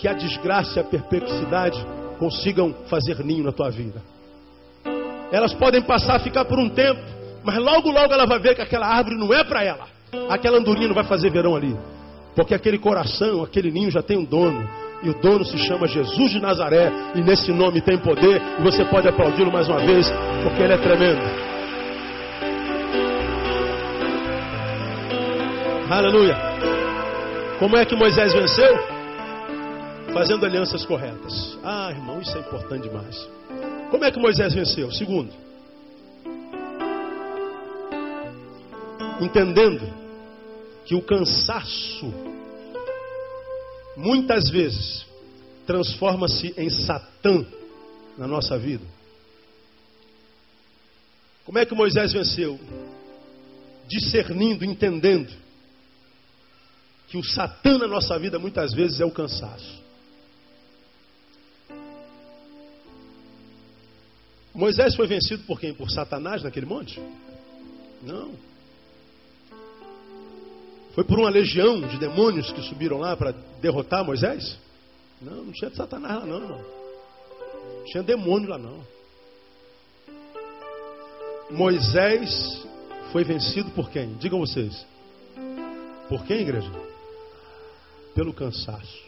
que a desgraça e a perplexidade consigam fazer ninho na tua vida. Elas podem passar a ficar por um tempo, mas logo, logo ela vai ver que aquela árvore não é para ela. Aquela andorinha não vai fazer verão ali. Porque aquele coração, aquele ninho já tem um dono. E o dono se chama Jesus de Nazaré. E nesse nome tem poder. E você pode aplaudi-lo mais uma vez, porque ele é tremendo. Aleluia. Como é que Moisés venceu? Fazendo alianças corretas. Ah, irmão, isso é importante demais. Como é que Moisés venceu? Segundo, entendendo que o cansaço muitas vezes transforma-se em Satã na nossa vida. Como é que Moisés venceu? Discernindo, entendendo que o Satã na nossa vida muitas vezes é o cansaço. Moisés foi vencido por quem? Por Satanás naquele monte? Não. Foi por uma legião de demônios que subiram lá para derrotar Moisés? Não, não tinha Satanás lá não, irmão. Não tinha demônio lá não. Moisés foi vencido por quem? Digam vocês. Por quem, igreja? Pelo cansaço.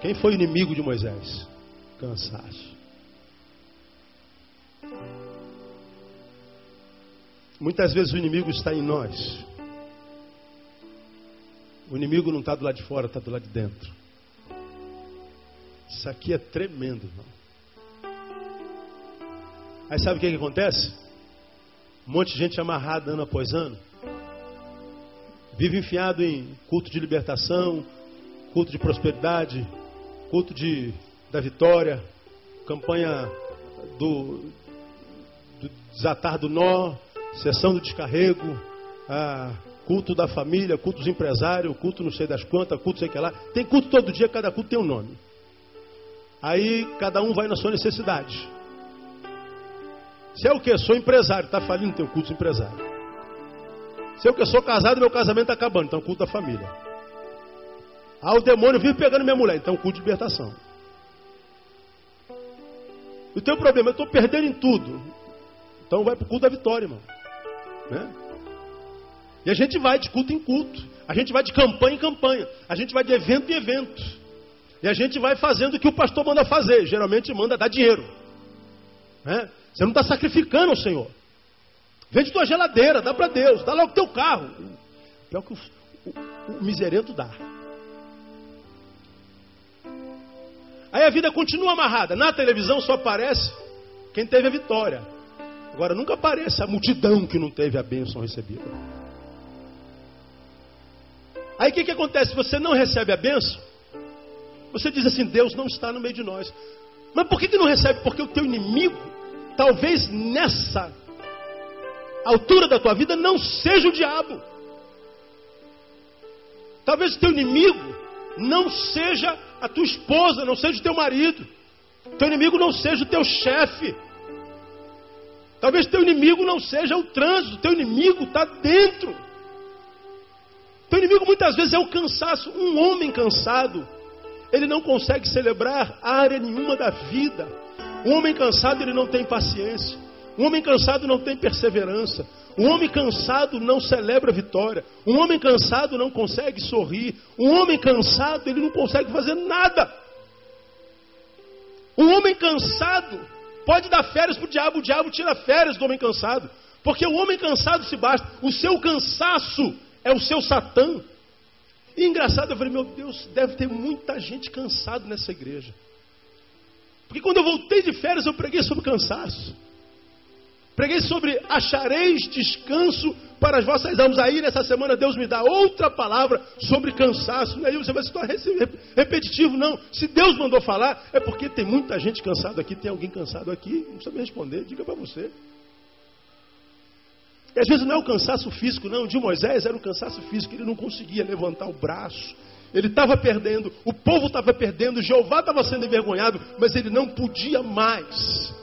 Quem foi inimigo de Moisés? Cansaço. Muitas vezes o inimigo está em nós. O inimigo não está do lado de fora, está do lado de dentro. Isso aqui é tremendo, irmão. Aí sabe o que, que acontece? Um monte de gente amarrada ano após ano. Vive enfiado em culto de libertação, culto de prosperidade, culto de, da vitória, campanha do, do desatar do nó, sessão do descarrego, a culto da família, culto dos empresários, culto não sei das quantas, culto sei que lá. Tem culto todo dia, cada culto tem um nome. Aí cada um vai na sua necessidade. Se é o que? Sou empresário, está falindo, tem um culto de empresário. Se é o que? Sou casado, meu casamento está acabando, então culto da família. Ah, o demônio vive pegando minha mulher, então culto de libertação. O teu problema, eu estou perdendo em tudo. Então vai para o culto da vitória, irmão. Né? E a gente vai de culto em culto. A gente vai de campanha em campanha. A gente vai de evento em evento. E a gente vai fazendo o que o pastor manda fazer. Geralmente manda dar dinheiro. Né? Você não está sacrificando ao Senhor. Vende tua geladeira, dá para Deus. Dá logo teu carro. Pior que o, o, o miserento dá. Aí a vida continua amarrada. Na televisão só aparece quem teve a vitória. Agora nunca aparece a multidão que não teve a bênção recebida. Aí o que, que acontece? Você não recebe a benção. Você diz assim: Deus não está no meio de nós. Mas por que, que não recebe? Porque o teu inimigo, talvez nessa altura da tua vida, não seja o diabo. Talvez o teu inimigo não seja a tua esposa, não seja o teu marido. Teu inimigo não seja o teu chefe. Talvez teu inimigo não seja o trânsito, teu inimigo está dentro. Teu inimigo muitas vezes é o cansaço. Um homem cansado, ele não consegue celebrar área nenhuma da vida. Um homem cansado, ele não tem paciência. Um homem cansado não tem perseverança. Um homem cansado não celebra vitória. Um homem cansado não consegue sorrir. Um homem cansado, ele não consegue fazer nada. Um homem cansado pode dar férias para o diabo. O diabo tira férias do homem cansado. Porque o homem cansado se basta. O seu cansaço é o seu satã. E engraçado, eu falei, meu Deus, deve ter muita gente cansado nessa igreja. Porque quando eu voltei de férias, eu preguei sobre cansaço. Preguei sobre achareis descanso para as vossas almas. Aí nessa semana Deus me dá outra palavra sobre cansaço. Aí você vai se tornar repetitivo. Não. Se Deus mandou falar, é porque tem muita gente cansada aqui. Tem alguém cansado aqui. Não sabe responder. Diga para você. E às vezes não é o cansaço físico, não. De Moisés era um cansaço físico. Ele não conseguia levantar o braço. Ele estava perdendo. O povo estava perdendo. Jeová estava sendo envergonhado. Mas ele não podia mais.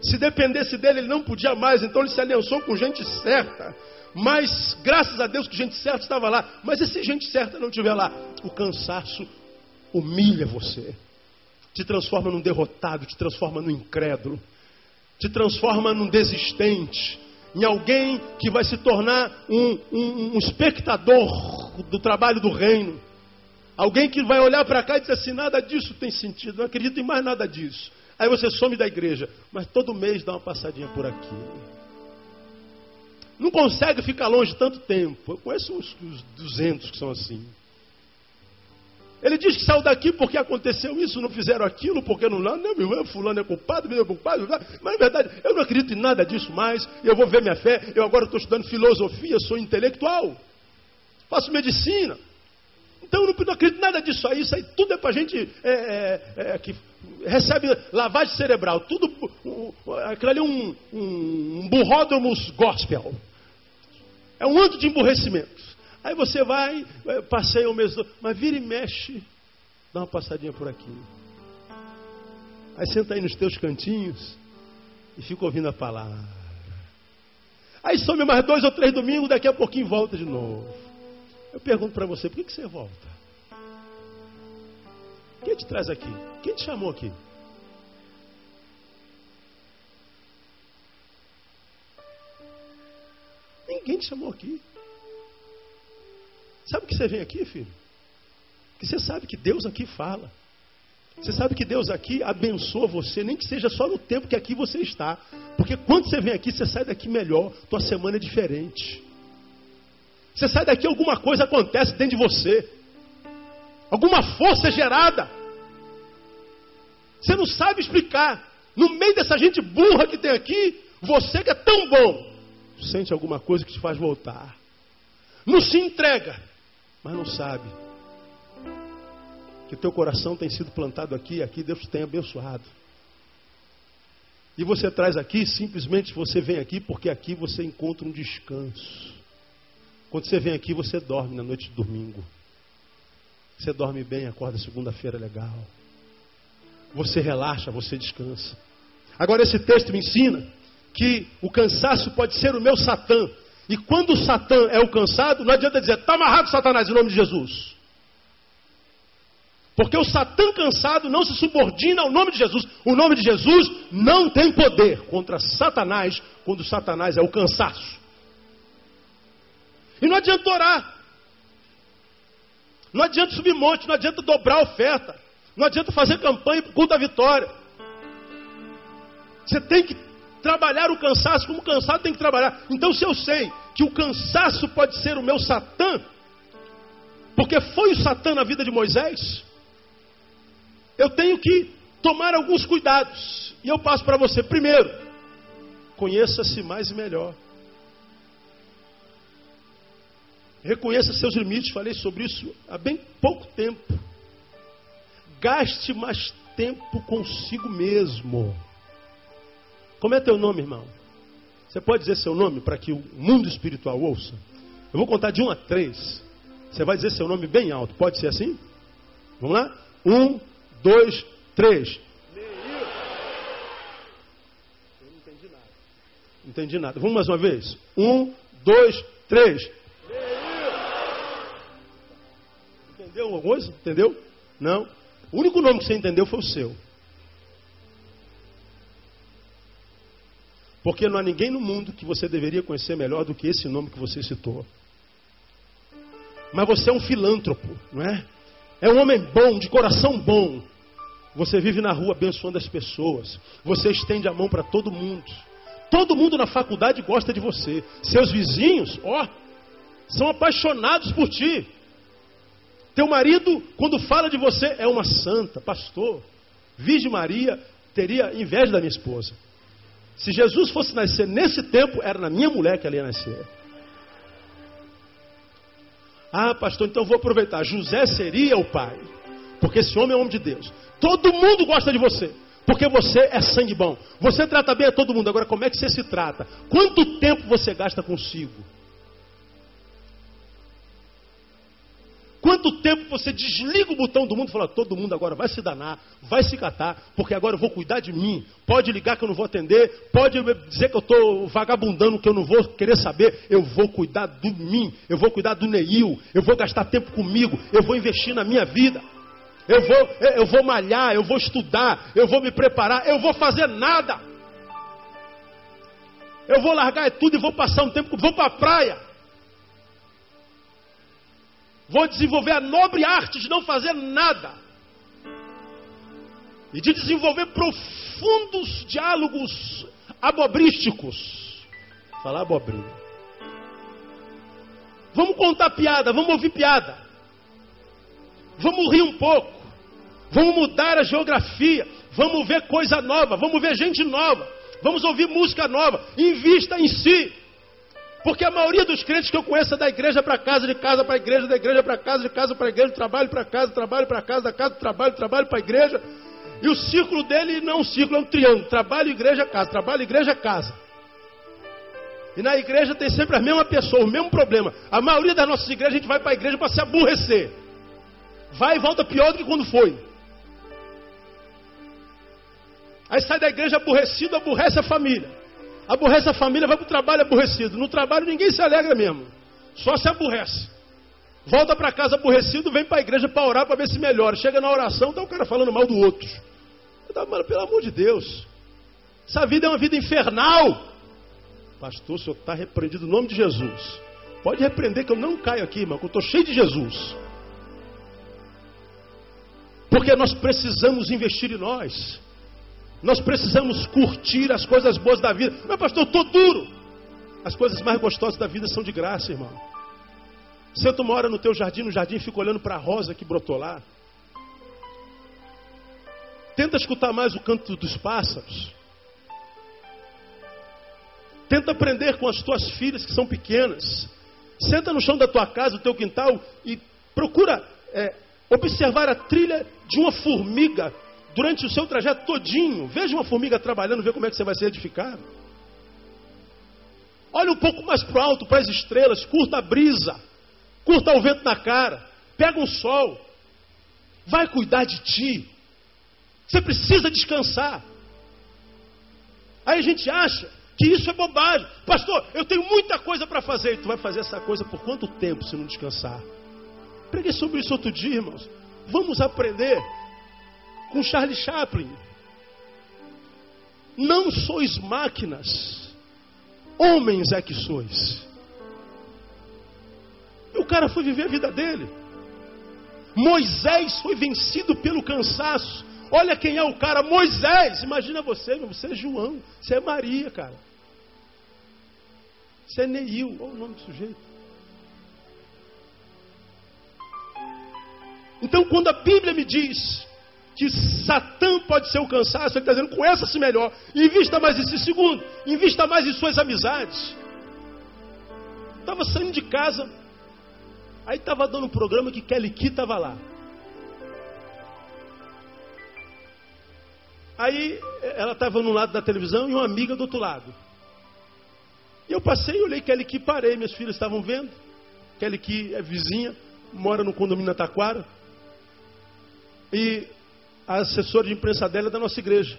Se dependesse dele, ele não podia mais, então ele se aliançou com gente certa. Mas graças a Deus que gente certa estava lá. Mas e se gente certa não estiver lá? O cansaço humilha você, te transforma num derrotado, te transforma num incrédulo, te transforma num desistente, em alguém que vai se tornar um, um, um espectador do trabalho do reino. Alguém que vai olhar para cá e dizer assim: nada disso tem sentido, não acredito em mais nada disso. Aí você some da igreja, mas todo mês dá uma passadinha por aqui. Não consegue ficar longe tanto tempo. Eu conheço uns, uns 200 que são assim. Ele diz que saiu daqui porque aconteceu isso, não fizeram aquilo, porque não. Não, meu fulano é culpado, meu é culpado. Mas na verdade, eu não acredito em nada disso mais. Eu vou ver minha fé. Eu agora estou estudando filosofia, sou intelectual. Faço medicina. Então eu não, acredito em nada disso aí. Isso aí tudo é para gente é, é, é, que recebe lavagem cerebral. Tudo, aquilo ali é um, um, burródromos gospel. É um anto de emburrecimento. Aí você vai, passeia o mês mas vira e mexe, dá uma passadinha por aqui. Aí senta aí nos teus cantinhos e fica ouvindo a palavra. Aí some mais dois ou três domingos, daqui a pouquinho volta de novo. Eu pergunto para você, por que, que você volta? Quem te traz aqui? Quem te chamou aqui? Ninguém te chamou aqui. Sabe o que você vem aqui, filho? Que você sabe que Deus aqui fala. Você sabe que Deus aqui abençoa você, nem que seja só no tempo que aqui você está. Porque quando você vem aqui, você sai daqui melhor, tua semana é diferente. Você sai daqui, alguma coisa acontece dentro de você. Alguma força é gerada. Você não sabe explicar. No meio dessa gente burra que tem aqui, você que é tão bom, sente alguma coisa que te faz voltar. Não se entrega, mas não sabe que teu coração tem sido plantado aqui, aqui Deus tem abençoado. E você traz aqui, simplesmente você vem aqui porque aqui você encontra um descanso. Quando você vem aqui, você dorme na noite de domingo. Você dorme bem, acorda segunda-feira legal. Você relaxa, você descansa. Agora, esse texto me ensina que o cansaço pode ser o meu Satã. E quando o Satã é o cansado, não adianta dizer, está amarrado, Satanás, em nome de Jesus. Porque o Satã cansado não se subordina ao nome de Jesus. O nome de Jesus não tem poder contra Satanás, quando Satanás é o cansaço. E não adianta orar. Não adianta subir monte, não adianta dobrar oferta. Não adianta fazer campanha por culto da vitória. Você tem que trabalhar o cansaço como o cansado tem que trabalhar. Então, se eu sei que o cansaço pode ser o meu Satã, porque foi o Satã na vida de Moisés, eu tenho que tomar alguns cuidados. E eu passo para você. Primeiro, conheça-se mais e melhor. Reconheça seus limites, falei sobre isso há bem pouco tempo. Gaste mais tempo consigo mesmo. Como é teu nome, irmão? Você pode dizer seu nome para que o mundo espiritual ouça? Eu vou contar de um a três. Você vai dizer seu nome bem alto. Pode ser assim? Vamos lá? Um, dois, três. Eu não entendi nada. Não entendi nada. Vamos mais uma vez? Um, dois, três. Entendeu alguma coisa? Entendeu? Não. O único nome que você entendeu foi o seu. Porque não há ninguém no mundo que você deveria conhecer melhor do que esse nome que você citou. Mas você é um filântropo, não é? É um homem bom, de coração bom. Você vive na rua abençoando as pessoas. Você estende a mão para todo mundo. Todo mundo na faculdade gosta de você. Seus vizinhos, ó, são apaixonados por ti. Teu marido, quando fala de você, é uma santa, pastor. Virgem Maria teria inveja da minha esposa. Se Jesus fosse nascer nesse tempo, era na minha mulher que ela ia nascer. Ah, pastor, então vou aproveitar. José seria o pai. Porque esse homem é homem de Deus. Todo mundo gosta de você. Porque você é sangue bom. Você trata bem a todo mundo. Agora, como é que você se trata? Quanto tempo você gasta consigo? Quanto tempo você desliga o botão do mundo e fala, todo mundo agora vai se danar, vai se catar, porque agora eu vou cuidar de mim. Pode ligar que eu não vou atender, pode dizer que eu estou vagabundando, que eu não vou querer saber. Eu vou cuidar de mim, eu vou cuidar do Neil, eu vou gastar tempo comigo, eu vou investir na minha vida. Eu vou, eu vou malhar, eu vou estudar, eu vou me preparar, eu vou fazer nada. Eu vou largar tudo e vou passar um tempo, vou para a praia. Vou desenvolver a nobre arte de não fazer nada. E de desenvolver profundos diálogos abobrísticos. Falar abobrinha. Vamos contar piada, vamos ouvir piada. Vamos rir um pouco. Vamos mudar a geografia. Vamos ver coisa nova. Vamos ver gente nova. Vamos ouvir música nova. Invista em si. Porque a maioria dos crentes que eu conheço é da igreja para casa, de casa para igreja, da igreja para casa, de casa para igreja, trabalho para casa, trabalho para casa, da casa trabalho, trabalho para igreja. E o círculo dele não é um círculo, é um triângulo. Trabalho, igreja, casa. Trabalho, igreja, casa. E na igreja tem sempre a mesma pessoa, o mesmo problema. A maioria das nossas igrejas a gente vai para a igreja para se aborrecer. Vai e volta pior do que quando foi. Aí sai da igreja aborrecido, aborrece a família. Aborrece a família, vai para o trabalho aborrecido. No trabalho ninguém se alegra mesmo. Só se aborrece. Volta para casa aborrecido, vem para a igreja para orar para ver se melhora. Chega na oração, tá o cara falando mal do outro. Mano, pelo amor de Deus. Essa vida é uma vida infernal. Pastor, o senhor está repreendido no nome de Jesus. Pode repreender que eu não caio aqui, irmão, que eu estou cheio de Jesus. Porque nós precisamos investir em nós. Nós precisamos curtir as coisas boas da vida. Mas, pastor, eu estou duro. As coisas mais gostosas da vida são de graça, irmão. Senta uma hora no teu jardim, no jardim, fica olhando para a rosa que brotou lá. Tenta escutar mais o canto dos pássaros. Tenta aprender com as tuas filhas que são pequenas. Senta no chão da tua casa, do teu quintal e procura é, observar a trilha de uma formiga durante o seu trajeto todinho. Veja uma formiga trabalhando, vê como é que você vai ser edificado. Olha um pouco mais para o alto, para as estrelas, curta a brisa, curta o vento na cara, pega um sol, vai cuidar de ti. Você precisa descansar. Aí a gente acha que isso é bobagem. Pastor, eu tenho muita coisa para fazer. E tu vai fazer essa coisa por quanto tempo se não descansar? Preguei sobre isso outro dia, irmãos. Vamos aprender com Charlie Chaplin. Não sois máquinas, homens é que sois. E o cara foi viver a vida dele. Moisés foi vencido pelo cansaço. Olha quem é o cara, Moisés. Imagina você, você é João, você é Maria, cara. Você é Neil, olha o nome do sujeito. Então, quando a Bíblia me diz que Satã pode ser o cansaço, ele está dizendo, conheça-se melhor, invista mais em si. Segundo, invista mais em suas amizades. Estava saindo de casa, aí estava dando um programa que Kelly Key estava lá. Aí ela estava num lado da televisão e uma amiga do outro lado. E eu passei, olhei Kelly Key, parei, minhas filhas estavam vendo. Kelly Key é vizinha, mora no condomínio Taquara. E a assessora de imprensa dela é da nossa igreja.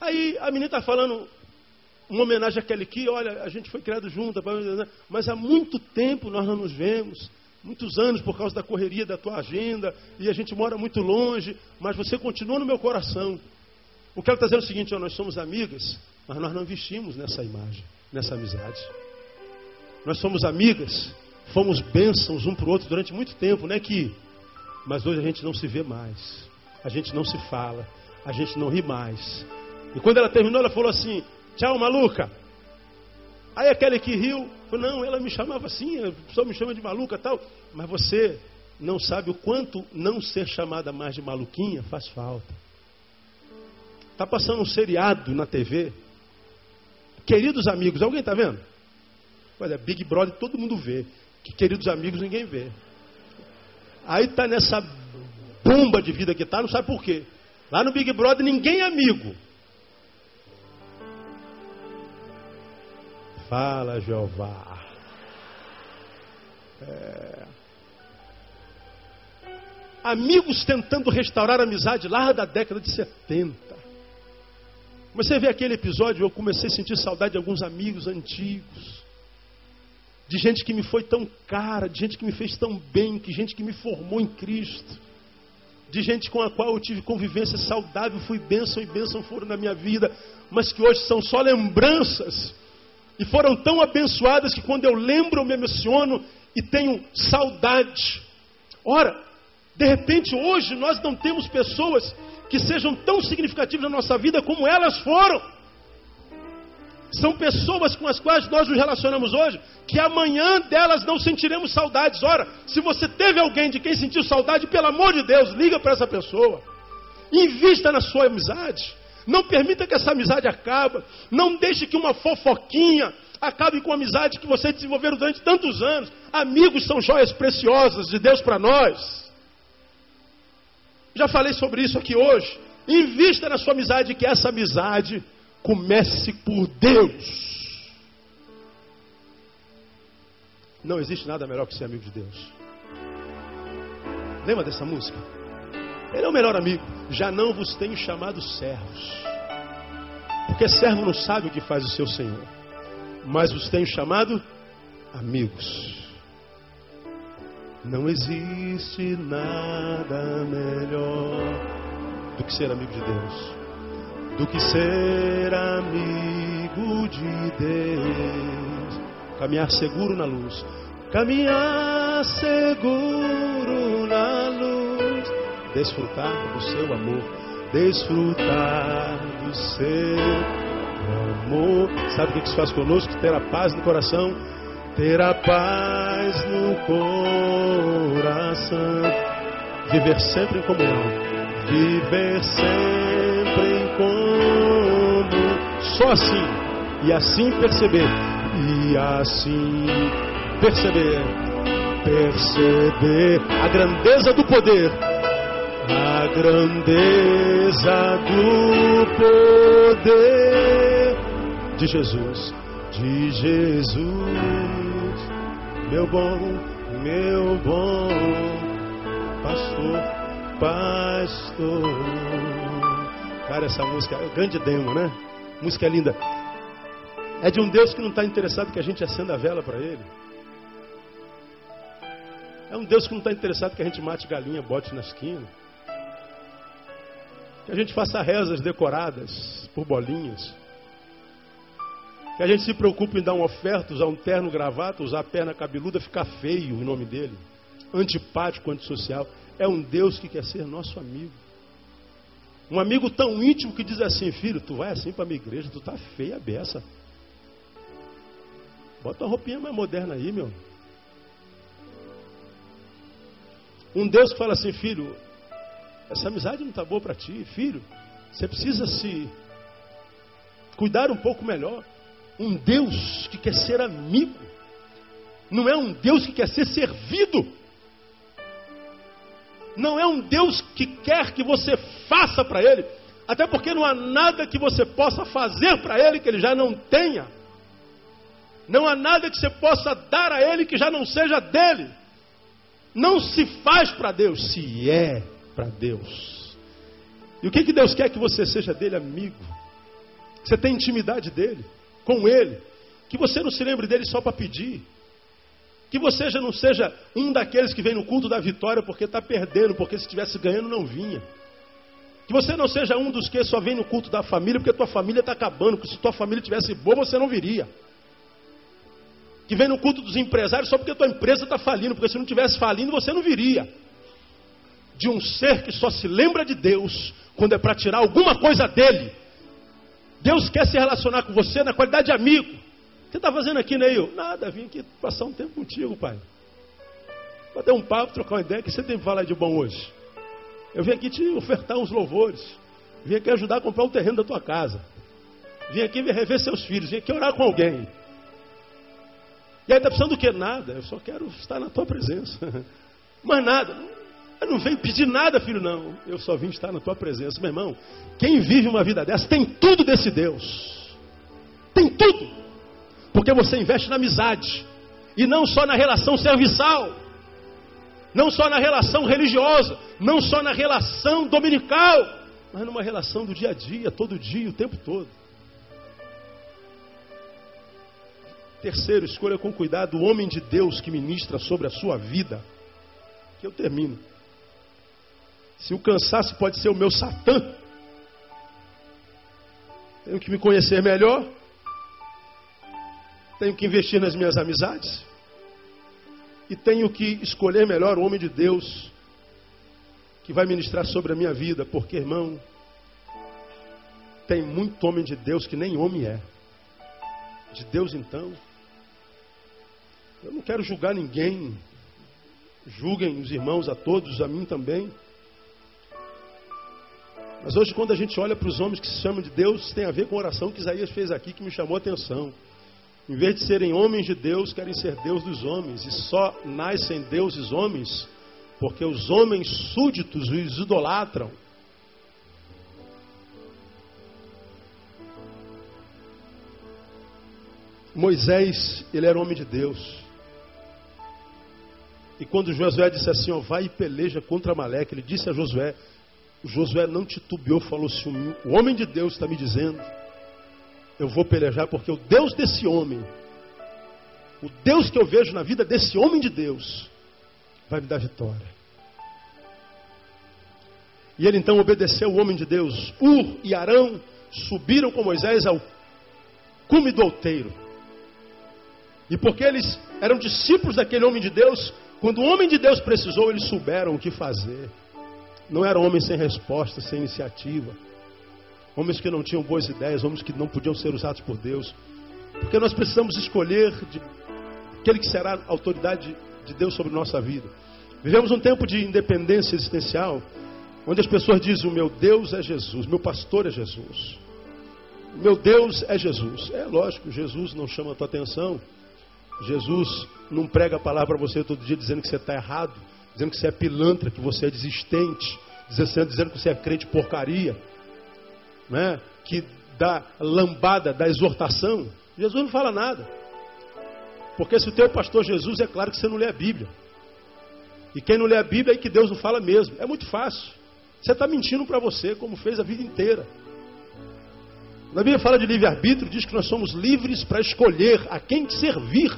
Aí a menina está falando uma homenagem Kelly Key, olha, a gente foi criado junto, mas há muito tempo nós não nos vemos, muitos anos por causa da correria da tua agenda, e a gente mora muito longe, mas você continua no meu coração. O que ela está dizendo é o seguinte: ó, nós somos amigas, mas nós não vestimos nessa imagem, nessa amizade. Nós somos amigas, fomos bênçãos um para o outro durante muito tempo, né? Que, mas hoje a gente não se vê mais, a gente não se fala, a gente não ri mais. E quando ela terminou, ela falou assim: Tchau, maluca. Aí aquele que riu, falou: Não, ela me chamava assim, a pessoa me chama de maluca tal. Mas você não sabe o quanto não ser chamada mais de maluquinha faz falta. Está passando um seriado na TV. Queridos amigos, alguém está vendo? Olha, Big Brother todo mundo vê. Que queridos amigos ninguém vê. Aí está nessa bomba de vida que está, não sabe por quê. Lá no Big Brother ninguém é amigo. Fala, Jeová. É... Amigos tentando restaurar a amizade lá da década de 70. Você vê aquele episódio, eu comecei a sentir saudade de alguns amigos antigos. De gente que me foi tão cara, de gente que me fez tão bem, de gente que me formou em Cristo. De gente com a qual eu tive convivência saudável, fui bênção e bênção foram na minha vida, mas que hoje são só lembranças. E foram tão abençoadas que quando eu lembro eu me emociono e tenho saudade. Ora, de repente, hoje nós não temos pessoas que sejam tão significativas na nossa vida como elas foram. São pessoas com as quais nós nos relacionamos hoje, que amanhã delas não sentiremos saudades. Ora, se você teve alguém de quem sentiu saudade, pelo amor de Deus, liga para essa pessoa. Invista na sua amizade. Não permita que essa amizade acabe. Não deixe que uma fofoquinha acabe com a amizade que você desenvolveu durante tantos anos. Amigos são joias preciosas de Deus para nós. Já falei sobre isso aqui hoje. Invista na sua amizade, que essa amizade comece por Deus. Não existe nada melhor que ser amigo de Deus. Lembra dessa música? Ele é o melhor amigo. Já não vos tenho chamado servos. Porque servo não sabe o que faz o seu Senhor. Mas vos tenho chamado amigos. Não existe nada melhor do que ser amigo de Deus, do que ser amigo de Deus. Caminhar seguro na luz, caminhar seguro na luz, desfrutar do seu amor, desfrutar do seu amor. Sabe o que isso faz conosco? Ter a paz no coração ter a paz no coração, viver sempre em comunhão, viver sempre em comunhão, só assim, e assim perceber, e assim perceber, perceber a grandeza do poder, a grandeza do poder de Jesus, de Jesus meu bom, meu bom pastor, pastor. Cara, essa música é grande demo, né? Música linda. É de um Deus que não está interessado que a gente acenda a vela para ele. É um Deus que não está interessado que a gente mate galinha, bote na esquina. Que a gente faça rezas decoradas por bolinhas. Que a gente se preocupe em dar uma oferta, usar um terno gravata, usar a perna cabeluda, ficar feio em nome dele. Antipático, antissocial. É um Deus que quer ser nosso amigo. Um amigo tão íntimo que diz assim, filho, tu vai assim para a minha igreja, tu tá feia a beça. Bota uma roupinha mais moderna aí, meu. Um Deus que fala assim, filho, essa amizade não está boa para ti, filho. Você precisa se cuidar um pouco melhor um Deus que quer ser amigo, não é um Deus que quer ser servido, não é um Deus que quer que você faça para Ele, até porque não há nada que você possa fazer para Ele que Ele já não tenha, não há nada que você possa dar a Ele que já não seja dele. Não se faz para Deus, se é para Deus. E o que, que Deus quer que você seja dele, amigo? Você tem intimidade dele com Ele. Que você não se lembre dele só para pedir. Que você já não seja um daqueles que vem no culto da vitória porque está perdendo, porque se estivesse ganhando não vinha. Que você não seja um dos que só vem no culto da família porque tua família está acabando. Que se tua família tivesse boa, você não viria. Que vem no culto dos empresários só porque tua empresa está falindo. Porque se não tivesse falindo, você não viria. De um ser que só se lembra de Deus quando é para tirar alguma coisa dele. Deus quer se relacionar com você na qualidade de amigo. Que você está fazendo aqui, Neil? Nada, vim aqui passar um tempo contigo, pai. Bater um papo, trocar uma ideia. Que você tem para falar de bom hoje? Eu vim aqui te ofertar uns louvores. Vim aqui ajudar a comprar o terreno da tua casa. Vim aqui rever seus filhos. Vim aqui orar com alguém. E aí está precisando do que? Nada. Eu só quero estar na tua presença. Mas nada. Eu não venho pedir nada, filho, não. Eu só vim estar na tua presença. Meu irmão, quem vive uma vida dessa tem tudo desse Deus. Tem tudo. Porque você investe na amizade. E não só na relação serviçal não só na relação religiosa, não só na relação dominical, mas numa relação do dia a dia, todo dia, o tempo todo. Terceiro, escolha com cuidado o homem de Deus que ministra sobre a sua vida. Que eu termino. Se o cansaço pode ser o meu Satã, tenho que me conhecer melhor, tenho que investir nas minhas amizades, e tenho que escolher melhor o homem de Deus que vai ministrar sobre a minha vida, porque, irmão, tem muito homem de Deus que nem homem é. De Deus, então, eu não quero julgar ninguém. Julguem os irmãos a todos, a mim também. Mas hoje, quando a gente olha para os homens que se chamam de Deus, tem a ver com a oração que Isaías fez aqui, que me chamou a atenção. Em vez de serem homens de Deus, querem ser Deus dos homens. E só nascem deuses homens porque os homens súditos os idolatram. Moisés, ele era homem de Deus. E quando Josué disse assim, ó, vai e peleja contra Amaleque, ele disse a Josué, Josué não titubeou, falou assim, o homem de Deus está me dizendo eu vou pelejar porque o Deus desse homem, o Deus que eu vejo na vida desse homem de Deus, vai me dar vitória. E ele então obedeceu o homem de Deus. Ur e Arão subiram com Moisés ao cume do outeiro. E porque eles eram discípulos daquele homem de Deus, quando o homem de Deus precisou, eles souberam o que fazer. Não eram homens sem resposta, sem iniciativa homens que não tinham boas ideias, homens que não podiam ser usados por Deus. Porque nós precisamos escolher de, aquele que será a autoridade de Deus sobre nossa vida. Vivemos um tempo de independência existencial, onde as pessoas dizem: O meu Deus é Jesus, meu pastor é Jesus. O meu Deus é Jesus. É lógico, Jesus não chama a tua atenção. Jesus não prega a palavra para você todo dia dizendo que você está errado, dizendo que você é pilantra, que você é desistente, dizendo, dizendo que você é crente porcaria né, que dá lambada da exortação, Jesus não fala nada. Porque se o teu pastor Jesus, é claro que você não lê a Bíblia. E quem não lê a Bíblia é que Deus não fala mesmo. É muito fácil. Você está mentindo para você, como fez a vida inteira. Na Bíblia fala de livre-arbítrio, diz que nós somos livres para escolher a quem servir.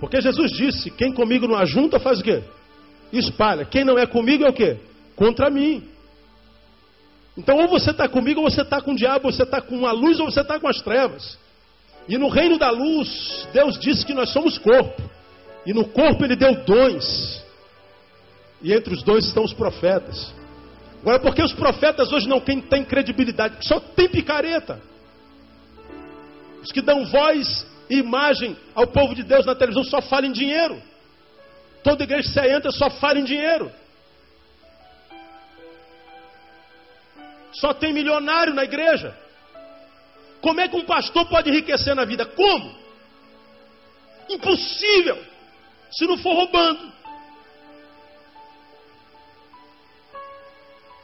Porque Jesus disse: quem comigo não ajunta faz o quê? Espalha. Quem não é comigo é o quê? Contra mim. Então, ou você está comigo, ou você está com o diabo, ou você está com a luz, ou você está com as trevas. E no reino da luz, Deus disse que nós somos corpo. E no corpo Ele deu dons. E entre os dons estão os profetas. Agora, por que os profetas hoje não têm credibilidade? Porque só tem picareta. Os que dão voz e imagem ao povo de Deus na televisão só falam em dinheiro. Toda igreja que você entra só fala em dinheiro. Só tem milionário na igreja. Como é que um pastor pode enriquecer na vida? Como? Impossível. Se não for roubando.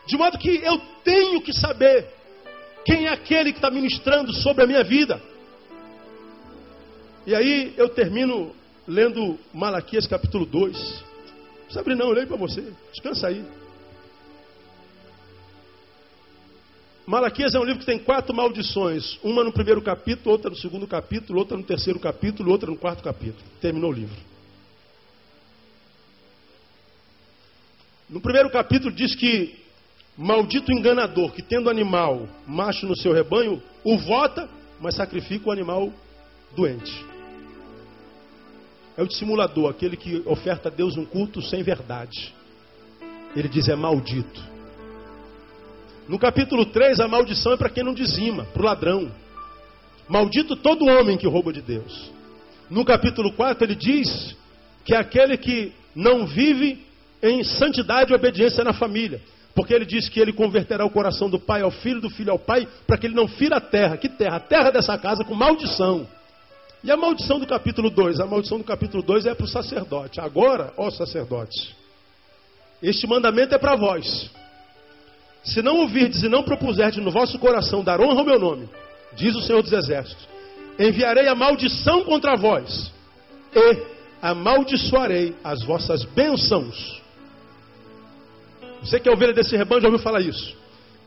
De modo que eu tenho que saber quem é aquele que está ministrando sobre a minha vida. E aí eu termino lendo Malaquias capítulo 2. Não abrir não, eu leio para você. Descansa aí. Malaquias é um livro que tem quatro maldições. Uma no primeiro capítulo, outra no segundo capítulo, outra no terceiro capítulo, outra no quarto capítulo. Terminou o livro. No primeiro capítulo diz que Maldito enganador que tendo animal macho no seu rebanho, o vota, mas sacrifica o animal doente. É o dissimulador, aquele que oferta a Deus um culto sem verdade. Ele diz é maldito. No capítulo 3, a maldição é para quem não dizima, para o ladrão. Maldito todo homem que rouba de Deus. No capítulo 4, ele diz que é aquele que não vive em santidade e obediência na família. Porque ele diz que ele converterá o coração do pai ao filho, do filho ao pai, para que ele não fira a terra. Que terra? A terra dessa casa com maldição. E a maldição do capítulo 2? A maldição do capítulo 2 é para o sacerdote. Agora, ó sacerdotes, este mandamento é para vós. Se não ouvirdes e não propuserdes no vosso coração dar honra ao meu nome, diz o Senhor dos Exércitos, enviarei a maldição contra vós e amaldiçoarei as vossas bênçãos. Você que é ovelha desse rebanho já ouviu falar isso.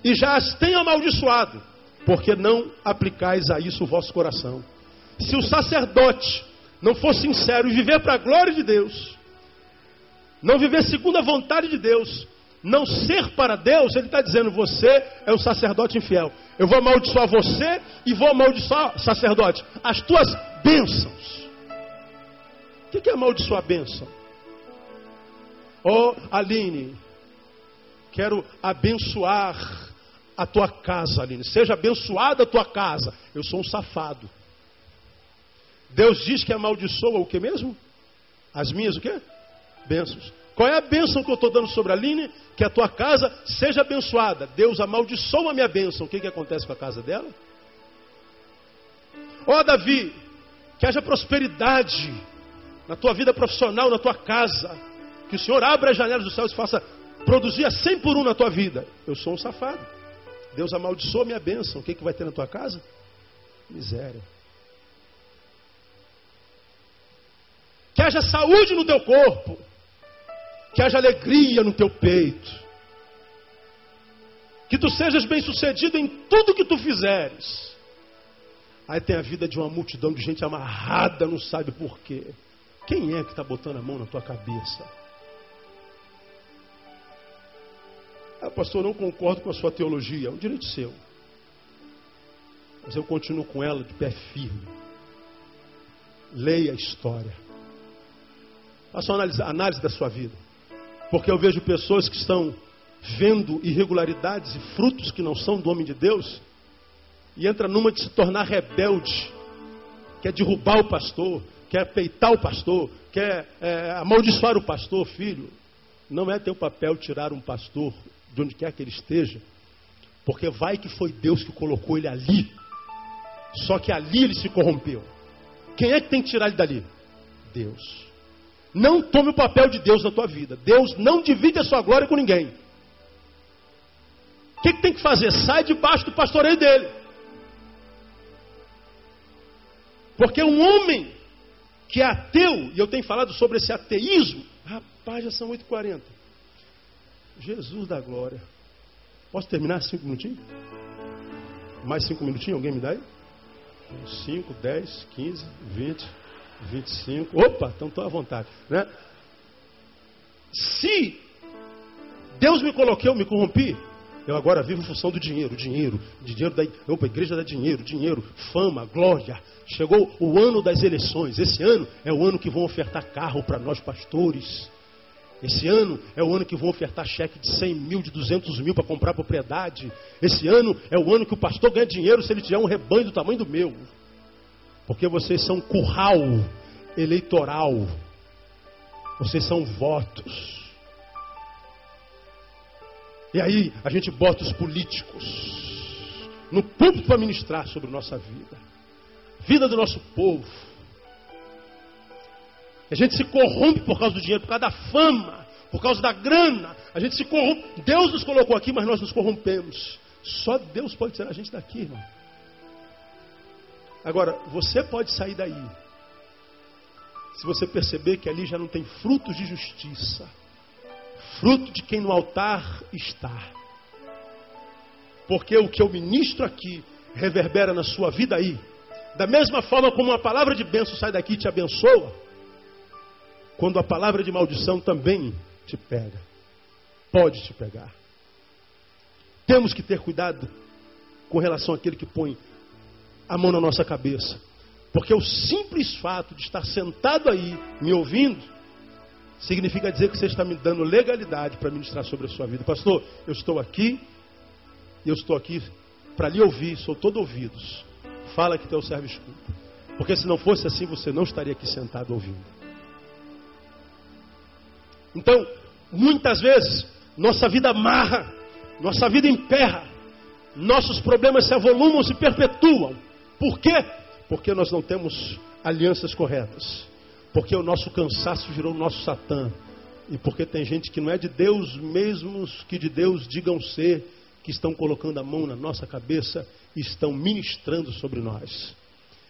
E já as tenho amaldiçoado, porque não aplicais a isso o vosso coração. Se o sacerdote não for sincero e viver para a glória de Deus, não viver segundo a vontade de Deus, não ser para Deus, ele está dizendo: você é um sacerdote infiel. Eu vou amaldiçoar você e vou amaldiçoar, sacerdote, as tuas bênçãos. O que é amaldiçoar a bênção? Oh, Aline, quero abençoar a tua casa, Aline. Seja abençoada a tua casa. Eu sou um safado. Deus diz que amaldiçoa o que mesmo? As minhas o quê? Bênçãos. Qual é a bênção que eu estou dando sobre a Aline? Que a tua casa seja abençoada. Deus amaldiçoa a minha bênção. O que, que acontece com a casa dela? Ó oh, Davi, que haja prosperidade na tua vida profissional, na tua casa. Que o Senhor abra as janelas dos céus e faça produzir a 100 por um na tua vida. Eu sou um safado. Deus amaldiçoa a minha bênção. O que, que vai ter na tua casa? Miséria. Que haja saúde no teu corpo. Que haja alegria no teu peito. Que tu sejas bem-sucedido em tudo que tu fizeres. Aí tem a vida de uma multidão de gente amarrada, não sabe por quê. Quem é que está botando a mão na tua cabeça? Ah, pastor, não concordo com a sua teologia. É um direito seu. Mas eu continuo com ela de pé firme. Leia a história. Faça uma análise, análise da sua vida. Porque eu vejo pessoas que estão vendo irregularidades e frutos que não são do homem de Deus e entra numa de se tornar rebelde, quer derrubar o pastor, quer peitar o pastor, quer é, amaldiçoar o pastor, filho. Não é teu papel tirar um pastor de onde quer que ele esteja, porque vai que foi Deus que colocou ele ali. Só que ali ele se corrompeu. Quem é que tem que tirar ele dali? Deus. Não tome o papel de Deus na tua vida. Deus não divide a sua glória com ninguém. O que, que tem que fazer? Sai debaixo do pastoreio dele. Porque um homem que é ateu, e eu tenho falado sobre esse ateísmo, rapaz, já são 8h40. Jesus da glória. Posso terminar cinco minutinhos? Mais cinco minutinhos? Alguém me dá aí? 5, 10, 15, 20. 25. Opa, então estou à vontade. Né? Se Deus me coloquei, eu me corrompi, eu agora vivo em função do dinheiro, dinheiro, dinheiro da opa, igreja dá dinheiro, dinheiro, fama, glória. Chegou o ano das eleições. Esse ano é o ano que vão ofertar carro para nós pastores. Esse ano é o ano que vão ofertar cheque de 100 mil, de 200 mil para comprar propriedade. Esse ano é o ano que o pastor ganha dinheiro se ele tiver um rebanho do tamanho do meu. Porque vocês são curral eleitoral. Vocês são votos. E aí a gente bota os políticos no púlpito para ministrar sobre nossa vida. Vida do nosso povo. A gente se corrompe por causa do dinheiro, por causa da fama, por causa da grana. A gente se corrompe. Deus nos colocou aqui, mas nós nos corrompemos. Só Deus pode tirar a gente daqui, irmão. Agora, você pode sair daí. Se você perceber que ali já não tem frutos de justiça, fruto de quem no altar está. Porque o que eu ministro aqui reverbera na sua vida aí. Da mesma forma como uma palavra de bênção sai daqui e te abençoa, quando a palavra de maldição também te pega. Pode te pegar. temos que ter cuidado com relação àquele que põe a mão na nossa cabeça. Porque o simples fato de estar sentado aí, me ouvindo, significa dizer que você está me dando legalidade para ministrar sobre a sua vida. Pastor, eu estou aqui, eu estou aqui para lhe ouvir, sou todo ouvidos. Fala que teu servo escuta. Porque se não fosse assim, você não estaria aqui sentado ouvindo. Então, muitas vezes, nossa vida amarra, nossa vida emperra, nossos problemas se avolumam, se perpetuam. Por quê? Porque nós não temos alianças corretas. Porque o nosso cansaço virou o nosso Satã. E porque tem gente que não é de Deus, mesmos que de Deus digam ser, que estão colocando a mão na nossa cabeça e estão ministrando sobre nós.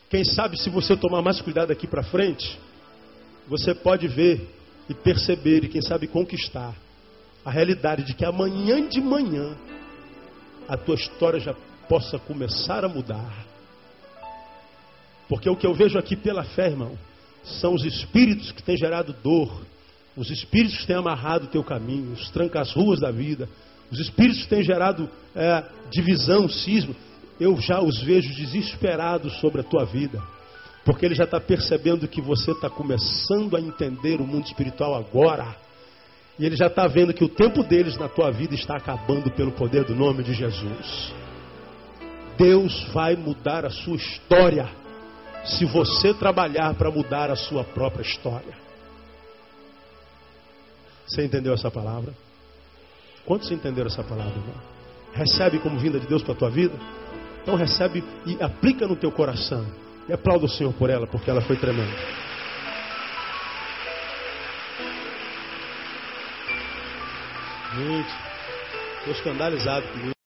Quem sabe se você tomar mais cuidado aqui para frente, você pode ver e perceber e quem sabe conquistar a realidade de que amanhã de manhã a tua história já possa começar a mudar. Porque o que eu vejo aqui pela fé, irmão, são os espíritos que têm gerado dor, os espíritos que têm amarrado o teu caminho, os trancas-ruas da vida, os espíritos que têm gerado é, divisão, cisma. Eu já os vejo desesperados sobre a tua vida, porque ele já está percebendo que você está começando a entender o mundo espiritual agora. E ele já está vendo que o tempo deles na tua vida está acabando pelo poder do nome de Jesus. Deus vai mudar a sua história se você trabalhar para mudar a sua própria história. Você entendeu essa palavra? Quantos entenderam essa palavra, irmão? Recebe como vinda de Deus para a tua vida? Então recebe e aplica no teu coração. E aplauda o Senhor por ela, porque ela foi tremenda. Gente, estou escandalizado comigo.